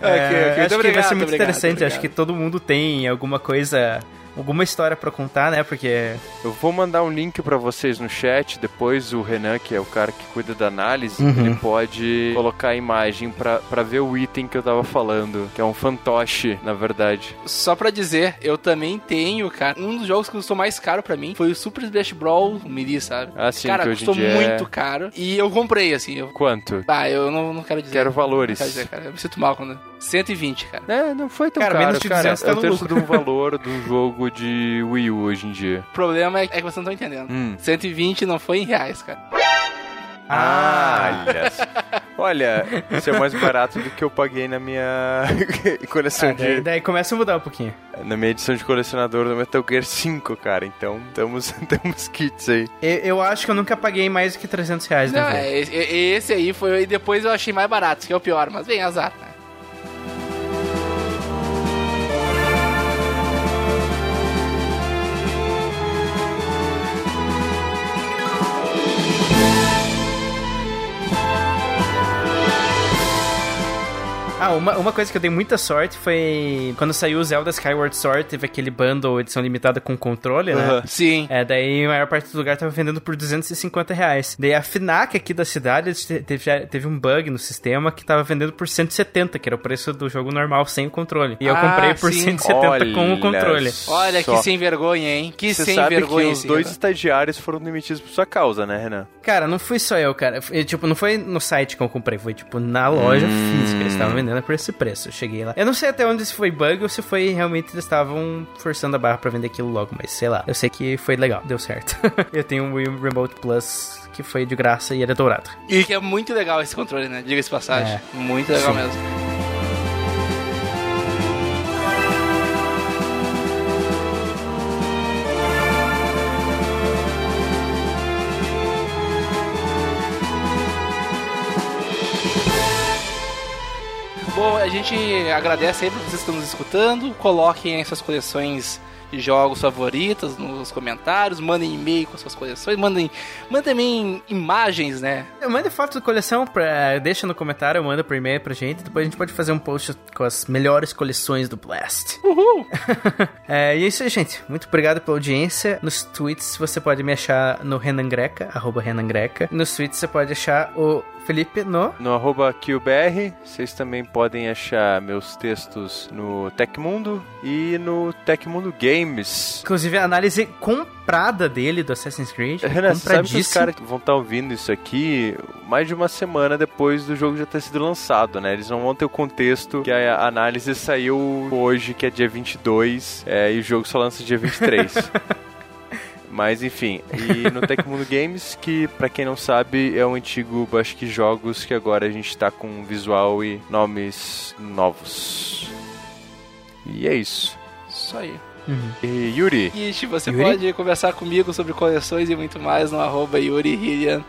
[SPEAKER 1] É,
[SPEAKER 2] ok,
[SPEAKER 1] acho
[SPEAKER 2] muito
[SPEAKER 1] que vai ser muito
[SPEAKER 2] obrigado,
[SPEAKER 1] interessante.
[SPEAKER 2] obrigado.
[SPEAKER 1] Acho que todo mundo tem alguma coisa, alguma história pra contar, né? Porque
[SPEAKER 3] Eu vou mandar um link pra vocês no chat, depois o Renan, que é o cara que cuida da análise,
[SPEAKER 1] Uhum.
[SPEAKER 3] ele pode colocar a imagem pra, pra ver o item que eu tava falando, que é um fantoche, na verdade.
[SPEAKER 2] Só pra dizer, eu também tenho, cara. Um dos jogos que custou mais caro pra mim foi o Super Smash Bros. Melee, sabe?
[SPEAKER 3] Ah, sim,
[SPEAKER 2] cara,
[SPEAKER 3] que hoje em
[SPEAKER 2] custou
[SPEAKER 3] é-
[SPEAKER 2] muito caro. E eu comprei, assim. Eu...
[SPEAKER 3] Quanto?
[SPEAKER 2] Ah, eu não, não quero dizer.
[SPEAKER 3] Quero valores.
[SPEAKER 2] Não quero dizer, cara. Eu me sinto mal quando. 120, cara.
[SPEAKER 3] É, não foi tão
[SPEAKER 1] Cara,
[SPEAKER 3] caro,
[SPEAKER 1] menos de
[SPEAKER 3] cara.
[SPEAKER 1] 200 tá
[SPEAKER 3] é
[SPEAKER 1] no
[SPEAKER 3] terço
[SPEAKER 1] lucro.
[SPEAKER 3] do valor do jogo de Wii U hoje em dia.
[SPEAKER 2] O problema é, é que vocês não estão entendendo.
[SPEAKER 3] Hum.
[SPEAKER 2] 120 não foi em reais, cara.
[SPEAKER 3] Ah, olha. isso é mais barato do que eu paguei na minha coleção
[SPEAKER 1] ah, daí,
[SPEAKER 3] de.
[SPEAKER 1] daí começa a mudar um pouquinho.
[SPEAKER 3] Na minha edição de colecionador do Metal Gear 5, cara. Então, estamos, temos kits aí.
[SPEAKER 1] Eu, eu acho que eu nunca paguei mais do que 300 reais
[SPEAKER 2] Não,
[SPEAKER 1] no jogo.
[SPEAKER 2] é, esse, esse aí foi. E depois eu achei mais barato, que é o pior, mas bem, azar, né?
[SPEAKER 1] Ah, uma, uma coisa que eu dei muita sorte foi quando saiu o Zelda Skyward Sword, teve aquele bundle edição limitada com controle, né?
[SPEAKER 3] Aham.
[SPEAKER 2] Sim.
[SPEAKER 1] É, daí a maior parte do lugar tava vendendo por 250 reais. Daí a FNAC aqui da cidade te- teve, teve um bug no sistema que tava vendendo por 170, que era o preço do jogo normal sem o controle. E eu
[SPEAKER 2] Ah,
[SPEAKER 1] comprei por
[SPEAKER 2] sim.
[SPEAKER 1] 170 com o controle.
[SPEAKER 2] Olha
[SPEAKER 3] só.
[SPEAKER 2] que sem vergonha, hein? Que
[SPEAKER 3] Você
[SPEAKER 2] sem
[SPEAKER 3] sabe
[SPEAKER 2] vergonha
[SPEAKER 3] que os dois estagiários foram demitidos por sua causa, né, Renan?
[SPEAKER 1] Cara, não fui só eu, cara. Foi, tipo, não foi no site que eu comprei, foi tipo na loja
[SPEAKER 3] Hum.
[SPEAKER 1] física. Eles estavam vendendo por esse preço. Eu cheguei lá. Eu não sei até onde se foi bug ou se foi realmente eles estavam forçando a barra pra vender aquilo logo, mas sei lá. Eu sei que foi legal, deu certo. eu tenho um Wii Remote Plus que foi de graça e ele é dourado.
[SPEAKER 2] E que é muito legal esse controle, né? Diga-se passagem.
[SPEAKER 1] É.
[SPEAKER 2] Muito legal
[SPEAKER 1] Sim.
[SPEAKER 2] mesmo. Gente agradece aí pra vocês que estão nos escutando. Coloquem aí suas coleções de jogos favoritas nos comentários. Mandem e-mail com suas coleções. Mandem, mandem também imagens, né?
[SPEAKER 1] Manda foto da coleção, pra, deixa no comentário, manda por e-mail pra gente. Depois a gente pode fazer um post com as melhores coleções do Blast.
[SPEAKER 2] Uhul!
[SPEAKER 1] É, e é isso aí, gente. Muito obrigado pela audiência. Nos tweets você pode me achar no Renan Greca, arroba Renan Greca. Nos tweets você pode achar o Felipe no.
[SPEAKER 3] No arroba QBR, vocês também podem achar meus textos no Tecmundo e no Tecmundo Games.
[SPEAKER 1] Inclusive a análise comprada dele do Assassin's Creed.
[SPEAKER 3] Renan, sabe que os caras vão estar ouvindo isso aqui mais de uma semana depois do jogo já ter sido lançado, né? Eles não vão ter o contexto que a análise saiu hoje, que é dia 22, é, e o jogo só lança dia 23. Mas enfim, e no Tecmundo Games, que pra quem não sabe é um antigo, acho que jogos que agora a gente tá com visual e nomes novos. E é isso.
[SPEAKER 2] Isso aí.
[SPEAKER 3] E Yuri,
[SPEAKER 2] E você
[SPEAKER 1] Yuri?
[SPEAKER 2] pode conversar comigo sobre coleções e muito mais no arroba Yuri Hillian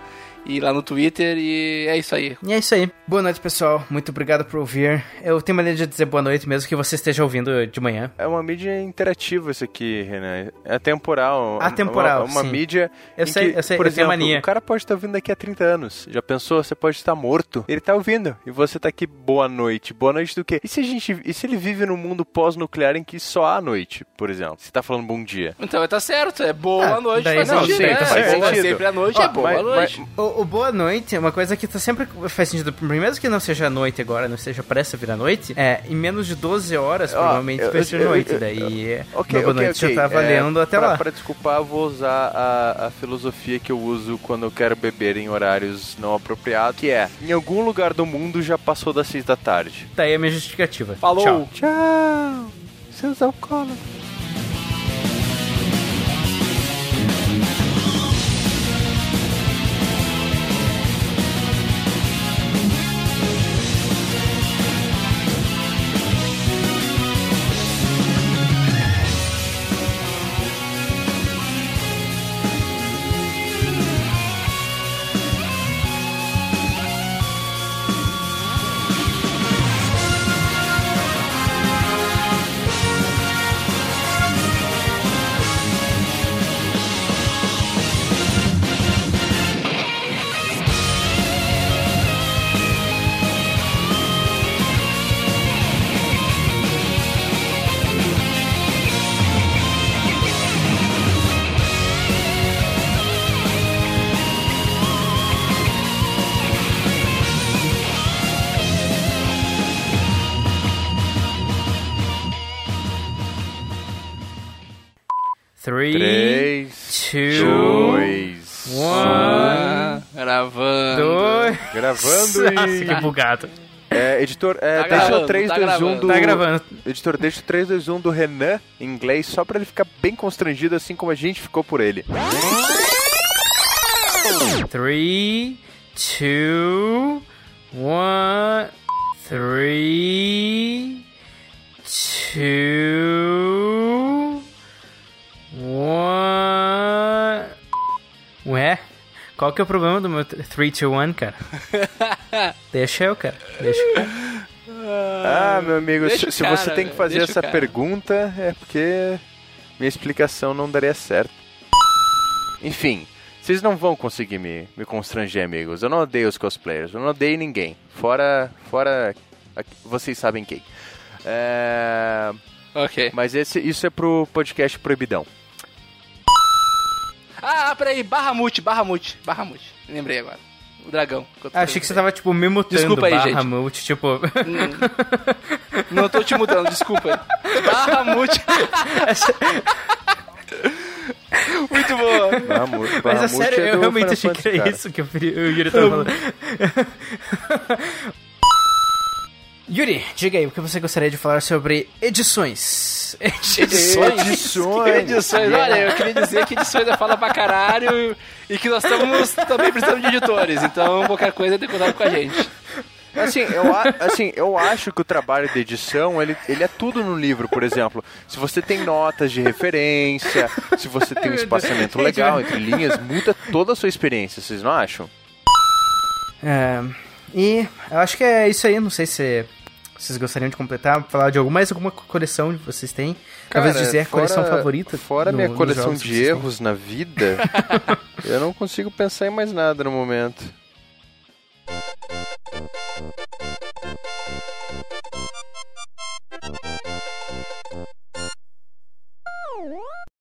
[SPEAKER 2] e lá no Twitter. E é isso aí.
[SPEAKER 1] E é isso aí. Boa noite, pessoal. Muito obrigado por ouvir. Eu tenho maneira de dizer boa noite, mesmo que você esteja ouvindo de manhã.
[SPEAKER 3] é uma mídia interativa isso aqui, Renan. É atemporal.
[SPEAKER 1] Atemporal,
[SPEAKER 3] Uma, uma
[SPEAKER 1] sim.
[SPEAKER 3] mídia.
[SPEAKER 1] Eu sei,
[SPEAKER 3] que,
[SPEAKER 1] eu sei,
[SPEAKER 3] por
[SPEAKER 1] eu
[SPEAKER 3] exemplo,
[SPEAKER 1] mania.
[SPEAKER 3] o cara pode estar ouvindo daqui a 30 anos. Já pensou? Você pode estar morto. Ele tá ouvindo. E você tá aqui, boa noite. Boa noite do quê? E se a gente. E se ele vive num mundo pós-nuclear em que só há noite, por exemplo? Você tá falando bom dia.
[SPEAKER 2] Então tá certo, é boa
[SPEAKER 1] Ah,
[SPEAKER 2] noite,
[SPEAKER 1] daí
[SPEAKER 2] faz
[SPEAKER 1] não,
[SPEAKER 2] sentido,
[SPEAKER 1] sim,
[SPEAKER 2] né?
[SPEAKER 1] tá
[SPEAKER 2] É
[SPEAKER 1] certo.
[SPEAKER 2] boa
[SPEAKER 3] Sentido.
[SPEAKER 2] sempre à noite, é boa
[SPEAKER 3] mas-
[SPEAKER 2] noite.
[SPEAKER 1] O, o boa noite é uma coisa que tá sempre faz sentido. Primeiro que não seja noite agora, não seja prestes a virar noite. É, em menos de 12 horas,
[SPEAKER 3] Ó,
[SPEAKER 1] provavelmente
[SPEAKER 3] eu-
[SPEAKER 1] vai ser
[SPEAKER 3] eu-
[SPEAKER 1] noite.
[SPEAKER 3] eu-
[SPEAKER 1] daí,
[SPEAKER 3] Ok,
[SPEAKER 1] meu boa
[SPEAKER 3] ok,
[SPEAKER 1] noite já
[SPEAKER 3] ok.
[SPEAKER 1] tá valendo
[SPEAKER 3] É,
[SPEAKER 1] até
[SPEAKER 3] pra,
[SPEAKER 1] lá.
[SPEAKER 3] Pra desculpar, vou usar a, a filosofia que eu uso quando eu quero beber em horários não apropriados, que é, em algum lugar do mundo já passou das 6 da tarde.
[SPEAKER 1] Tá aí a minha justificativa.
[SPEAKER 2] Falou!
[SPEAKER 1] Tchau.
[SPEAKER 3] Tchau! Seus alcoólatras.
[SPEAKER 1] Nossa, que ah. bugado.
[SPEAKER 3] É, editor, é,
[SPEAKER 2] tá
[SPEAKER 3] deixa
[SPEAKER 2] gravando,
[SPEAKER 3] o 3,
[SPEAKER 2] tá
[SPEAKER 3] 2, 1 do.
[SPEAKER 1] Tá gravando.
[SPEAKER 3] Editor, deixa o 3, 2, 1 do Renan em inglês, só pra ele ficar bem constrangido, assim como a gente ficou por ele.
[SPEAKER 1] 3, 2, 1. 3, 2. Qual que é o problema do meu 3, 2, 1, cara? Deixa eu, cara. Deixa eu.
[SPEAKER 3] Ah, meu amigo,
[SPEAKER 2] deixa
[SPEAKER 3] se, se
[SPEAKER 2] cara,
[SPEAKER 3] você tem que fazer
[SPEAKER 2] deixa o
[SPEAKER 3] essa pergunta, é porque minha explicação não daria certo. Enfim, vocês não vão conseguir me, me constranger, amigos. Eu não odeio os cosplayers, eu não odeio ninguém. Fora. Fora. aqui- Vocês sabem quem. É,
[SPEAKER 2] Ok.
[SPEAKER 3] mas esse, isso é pro podcast Proibidão.
[SPEAKER 2] Ah, peraí, barra mute, barra mute, barra mute. Lembrei agora. O dragão. eu
[SPEAKER 1] Ah, achei que você tava, tipo, me mutando
[SPEAKER 2] Desculpa aí,
[SPEAKER 1] barra
[SPEAKER 2] gente.
[SPEAKER 1] mute, tipo...
[SPEAKER 2] Não tô te mudando, desculpa. Barra mute. Muito boa.
[SPEAKER 3] Bahamut,
[SPEAKER 1] Mas é
[SPEAKER 3] Bahamut
[SPEAKER 1] sério, eu realmente achei que era isso que eu queria- o Yuri tava falando. Yuri, diga aí, o que você gostaria de falar sobre edições?
[SPEAKER 2] Edições.
[SPEAKER 3] Edições.
[SPEAKER 2] Edições. Olha, eu queria dizer que edições é fala pra caralho e que nós estamos também precisando de editores. Então, qualquer coisa tem contato com a gente.
[SPEAKER 3] Assim eu, a- assim, eu acho que o trabalho de edição, ele, ele é tudo no livro, por exemplo. Se você tem notas de referência, se você tem um espaçamento legal entre linhas, muda toda a sua experiência, vocês não acham?
[SPEAKER 1] É, e eu acho que é isso aí. Não sei se vocês gostariam de completar, falar de alguma mais alguma coleção que vocês têm.
[SPEAKER 3] Cara, Talvez
[SPEAKER 1] dizer a coleção favorita.
[SPEAKER 3] Fora
[SPEAKER 1] no,
[SPEAKER 3] minha coleção de
[SPEAKER 1] erros têm.
[SPEAKER 3] na vida, eu não consigo pensar em mais nada no momento.